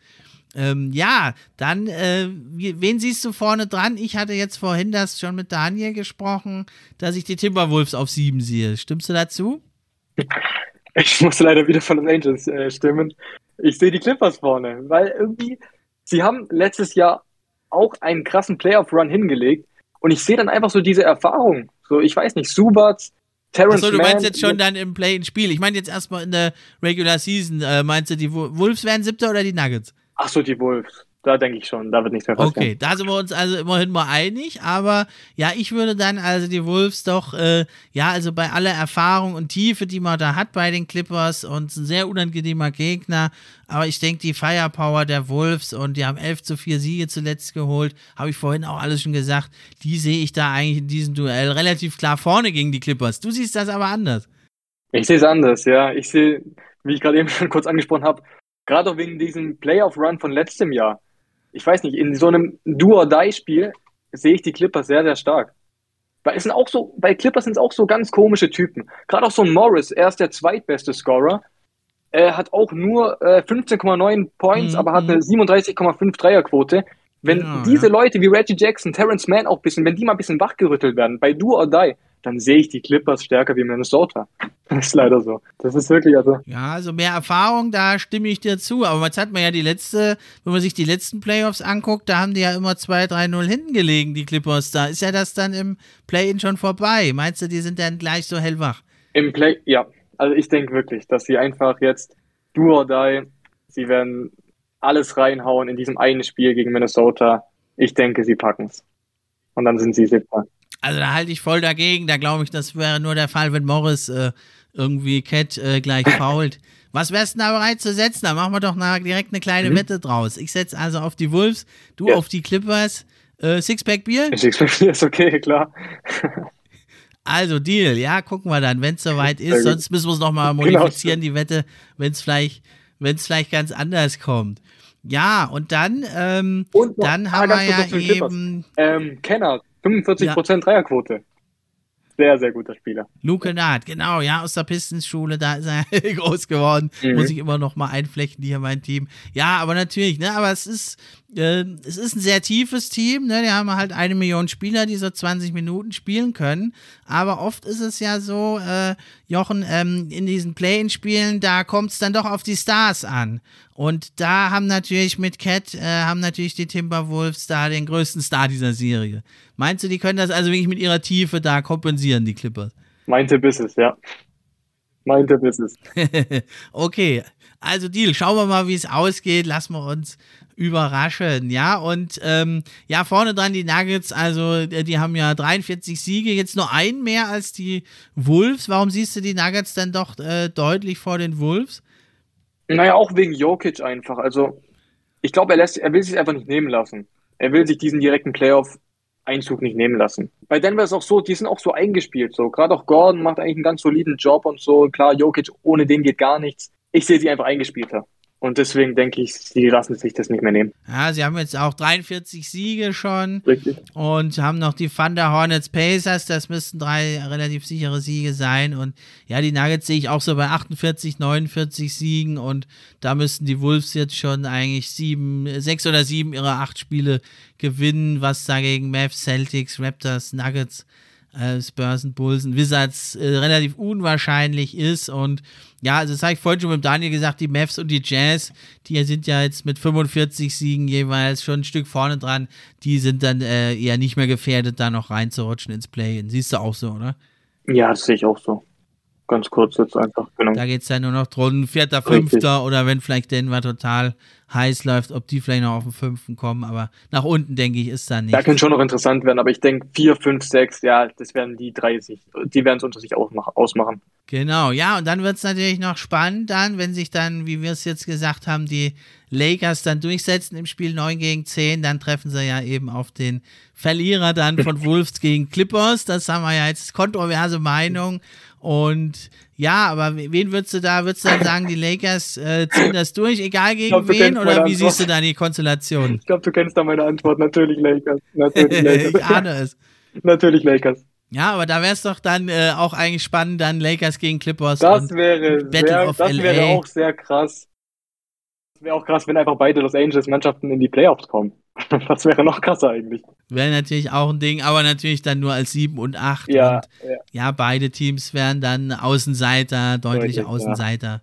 Ähm, ja, dann, äh, wen siehst du vorne dran? Ich hatte jetzt vorhin das schon mit Daniel gesprochen, dass ich die Timberwolves auf sieben sehe. Stimmst du dazu? Ich muss leider wieder von den Angels äh, stimmen. Ich sehe die Clippers vorne, weil irgendwie, sie haben letztes Jahr auch einen krassen Playoff-Run hingelegt und ich sehe dann einfach so diese Erfahrung. So, ich weiß nicht, Subats, Terrence Achso, du meinst Mann, jetzt schon dann im Play-in-Spiel. Ich meine jetzt erstmal in der Regular Season. Äh, meinst du, die Wolves werden siebter oder die Nuggets? Ach so, die Wolves. Da denke ich schon, da wird nichts mehr passieren. Okay, da sind wir uns also immerhin mal einig, aber ja, ich würde dann also die Wolves doch, äh, ja, also bei aller Erfahrung und Tiefe, die man da hat bei den Clippers und ein sehr unangenehmer Gegner, aber ich denke, die Firepower der Wolves und die haben 11 zu 4 Siege zuletzt geholt, habe ich vorhin auch alles schon gesagt, die sehe ich da eigentlich in diesem Duell relativ klar vorne gegen die Clippers. Du siehst das aber anders. Ich sehe es anders, ja. Ich sehe, wie ich gerade eben schon kurz angesprochen habe, Gerade auch wegen diesem Playoff-Run von letztem Jahr. Ich weiß nicht, in so einem Do-or-Die-Spiel sehe ich die Clippers sehr, sehr stark. Weil es sind auch so, bei Clippers sind es auch so ganz komische Typen. Gerade auch so ein Morris, er ist der zweitbeste Scorer. Er hat auch nur äh, 15,9 Points, mhm. aber hat eine 37,5 mhm. Dreierquote. Wenn ja, diese ja. Leute wie Reggie Jackson, Terrence Mann auch ein bisschen, wenn die mal ein bisschen wachgerüttelt werden, bei Do or Die, dann sehe ich die Clippers stärker wie Minnesota. Das ist leider so. Das ist wirklich also. Ja, also mehr Erfahrung, da stimme ich dir zu. Aber jetzt hat man ja die letzte, wenn man sich die letzten Playoffs anguckt, da haben die ja immer 2-3-0 hinten gelegen, die Clippers. Da ist ja das dann im Play-In schon vorbei. Meinst du, die sind dann gleich so hellwach? Im Play, ja. Also ich denke wirklich, dass sie einfach jetzt do or die, sie werden alles reinhauen in diesem einen Spiel gegen Minnesota. Ich denke, sie packen es. Und dann sind sie siebter. Also da halte ich voll dagegen. Da glaube ich, das wäre nur der Fall, wenn Morris äh, irgendwie Cat äh, gleich fault. Was wärst du da bereit zu setzen? Da machen wir doch na, direkt eine kleine mhm. Wette draus. Ich setze also auf die Wolves, du ja. auf die Clippers. Äh, Sixpack Bier? Sixpack Bier ist okay, klar. Also Deal, ja, gucken wir dann, wenn es soweit ist. Sonst müssen wir es nochmal genau. modifizieren, die Wette, wenn es vielleicht, vielleicht ganz anders kommt. Ja, und dann, ähm, und dann haben wir ja eben. Ähm, Kennard, 45% ja. Dreierquote. Sehr, sehr guter Spieler. Luke Naht, genau, ja, aus der Pistons-Schule, da ist er groß geworden. Mhm. Muss ich immer noch mal einflechten, hier mein Team. Ja, aber natürlich, ne, aber es ist, äh, es ist ein sehr tiefes Team, ne, die haben halt eine Million Spieler, die so 20 Minuten spielen können. Aber oft ist es ja so, äh, Jochen, ähm, in diesen Play-In-Spielen, da kommt es dann doch auf die Stars an. Und da haben natürlich mit Cat, äh, haben natürlich die Timberwolves da den größten Star dieser Serie. Meinst du, die können das also wirklich mit ihrer Tiefe da kompensieren, die Clippers? Mein Tipp ist es, ja. Mein Tipp ist es. okay, also Deal, schauen wir mal, wie es ausgeht. Lassen wir uns überraschen, ja. Und ähm, ja, vorne dran die Nuggets, also äh, die haben ja 43 Siege, jetzt nur einen mehr als die Wolves. Warum siehst du die Nuggets dann doch äh, deutlich vor den Wolves? Naja, auch wegen Jokic einfach. Also ich glaube, er, lässt, er will sich einfach nicht nehmen lassen. Er will sich diesen direkten Playoff Einzug nicht nehmen lassen. Bei Denver ist auch so, die sind auch so eingespielt. So gerade auch Gordon macht eigentlich einen ganz soliden Job und so. Klar, Jokic ohne den geht gar nichts. Ich sehe sie einfach eingespielter. Und deswegen denke ich, sie lassen sich das nicht mehr nehmen. Ja, sie haben jetzt auch 43 Siege schon. Richtig. Und haben noch die Thunder Hornets Pacers. Das müssten drei relativ sichere Siege sein. Und ja, die Nuggets sehe ich auch so bei 48, 49 Siegen. Und da müssten die Wolves jetzt schon eigentlich sieben, sechs oder sieben ihrer acht Spiele gewinnen, was dagegen Mavs, Celtics, Raptors, Nuggets Bulls und Wizards äh, relativ unwahrscheinlich ist. Und ja, also das habe ich vorhin schon mit Daniel gesagt, die Mavs und die Jazz, die sind ja jetzt mit 45 Siegen jeweils schon ein Stück vorne dran. Die sind dann äh, eher nicht mehr gefährdet, da noch reinzurutschen ins Play. Siehst du auch so, oder? Ja, das sehe ich auch so. Ganz kurz jetzt einfach, genau. Da geht es dann nur noch drum, vierter, fünfter Richtig. oder wenn vielleicht Denver total heiß läuft, ob die vielleicht noch auf den fünften kommen, aber nach unten, denke ich, ist da nicht. Da können schon noch interessant werden, aber ich denke, vier, fünf, sechs, ja, das werden die drei sich, die werden es unter sich ausmachen. Genau, ja, und dann wird es natürlich noch spannend dann, wenn sich dann, wie wir es jetzt gesagt haben, die Lakers dann durchsetzen im Spiel 9 gegen 10, dann treffen sie ja eben auf den Verlierer dann von Wolves gegen Clippers. Das haben wir ja jetzt kontroverse Meinung. Und ja, aber wen würdest du da, würdest du dann sagen, die Lakers äh, ziehen das durch, egal gegen glaub, wen? Oder wie siehst du da die Konstellation? Ich glaube, du kennst da meine Antwort. Natürlich Lakers. Natürlich Lakers. ich ahne es. Natürlich Lakers. Ja, aber da wäre es doch dann äh, auch eigentlich spannend, dann Lakers gegen Clippers. Das wäre, sehr, das wäre auch sehr krass. Wäre auch krass, wenn einfach beide Los Angeles Mannschaften in die Playoffs kommen. Das wäre noch krasser eigentlich. Wäre natürlich auch ein Ding, aber natürlich dann nur als 7 und 8. Ja, und, ja. ja. beide Teams wären dann Außenseiter, deutliche Deutlich, Außenseiter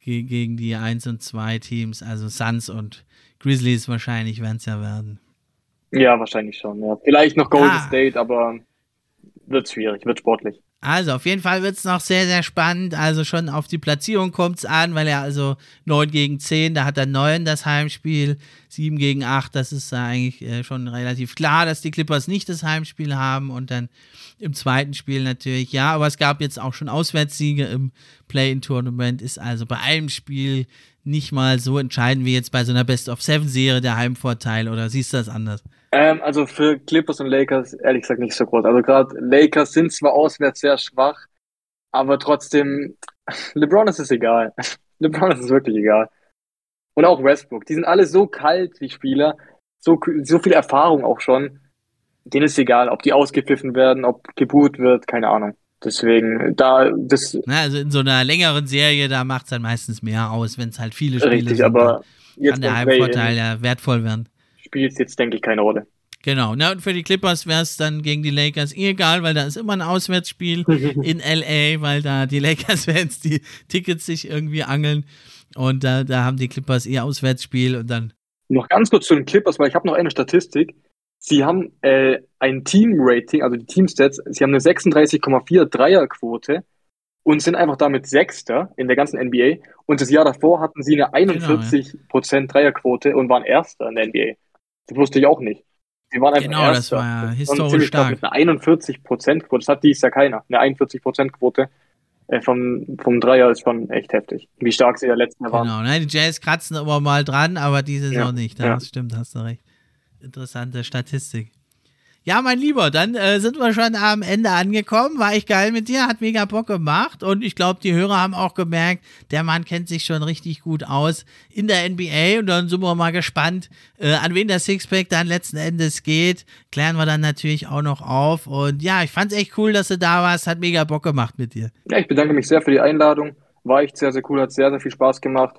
ja. gegen die 1 und 2 Teams. Also Suns und Grizzlies wahrscheinlich werden es ja werden. Ja, wahrscheinlich schon. Ja. Vielleicht noch Golden ah. State, aber wird schwierig, wird sportlich. Also auf jeden Fall wird es noch sehr, sehr spannend. Also schon auf die Platzierung kommt es an, weil er also 9 gegen 10, da hat er 9 das Heimspiel, 7 gegen 8, das ist eigentlich äh, schon relativ klar, dass die Clippers nicht das Heimspiel haben und dann im zweiten Spiel natürlich, ja, aber es gab jetzt auch schon Auswärtssiege im Play-In-Tournament, ist also bei einem Spiel nicht mal so entscheidend wie jetzt bei so einer Best-of-Seven-Serie der Heimvorteil oder siehst du das anders? Ähm, also für Clippers und Lakers ehrlich gesagt nicht so groß. Also gerade Lakers sind zwar auswärts sehr schwach, aber trotzdem, LeBron ist es egal. LeBron ist es wirklich egal. Und auch Westbrook. Die sind alle so kalt, die Spieler. So, so viel Erfahrung auch schon. Denen ist egal, ob die ausgepfiffen werden, ob geboot wird, keine Ahnung. Deswegen, da, das. Na, also in so einer längeren Serie, da macht es dann meistens mehr aus, wenn es halt viele Spiele richtig, sind. aber jetzt kann der Heimvorteil ja wertvoll werden spielt jetzt, denke ich, keine Rolle. Genau, na, und für die Clippers wäre es dann gegen die Lakers egal, weil da ist immer ein Auswärtsspiel in LA, weil da die Lakers-Fans die Tickets sich irgendwie angeln und da, da haben die Clippers ihr Auswärtsspiel und dann. Noch ganz kurz zu den Clippers, weil ich habe noch eine Statistik. Sie haben äh, ein Team-Rating, also die Teamstats, sie haben eine 36,4 Dreierquote und sind einfach damit Sechster in der ganzen NBA. Und das Jahr davor hatten sie eine 41% genau, ja. Dreierquote und waren Erster in der NBA. Das wusste ich auch nicht. Die waren einfach genau, Erster. das war ja historisch stark. Mit einer 41% Quote, das hat dies ja keiner. Eine 41% Quote äh, vom, vom Dreier ist schon echt heftig. Wie stark sie ja letzten Jahr waren. Genau, ne? die Jazz kratzen immer mal dran, aber diese Saison ja, nicht. Das ja. stimmt, hast du recht. Interessante Statistik. Ja, mein Lieber, dann äh, sind wir schon am Ende angekommen. War echt geil mit dir, hat mega Bock gemacht. Und ich glaube, die Hörer haben auch gemerkt, der Mann kennt sich schon richtig gut aus in der NBA. Und dann sind wir mal gespannt, äh, an wen der Sixpack dann letzten Endes geht. Klären wir dann natürlich auch noch auf. Und ja, ich fand es echt cool, dass du da warst. Hat mega Bock gemacht mit dir. Ja, ich bedanke mich sehr für die Einladung. War echt sehr, sehr cool, hat sehr, sehr viel Spaß gemacht.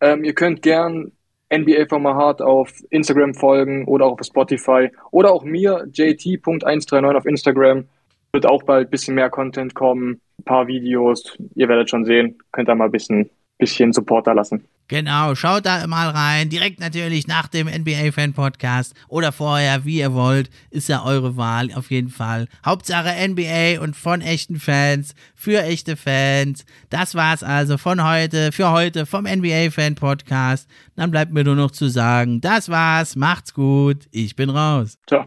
Ähm, ihr könnt gern NBA von Hart auf Instagram folgen oder auch auf Spotify oder auch mir, jt.139 auf Instagram. Wird auch bald ein bisschen mehr Content kommen, ein paar Videos. Ihr werdet schon sehen. Könnt da mal ein bisschen, bisschen Support da lassen. Genau, schaut da mal rein. Direkt natürlich nach dem NBA-Fan-Podcast oder vorher, wie ihr wollt. Ist ja eure Wahl auf jeden Fall. Hauptsache NBA und von echten Fans für echte Fans. Das war's also von heute, für heute vom NBA-Fan-Podcast. Dann bleibt mir nur noch zu sagen, das war's. Macht's gut. Ich bin raus. Ciao.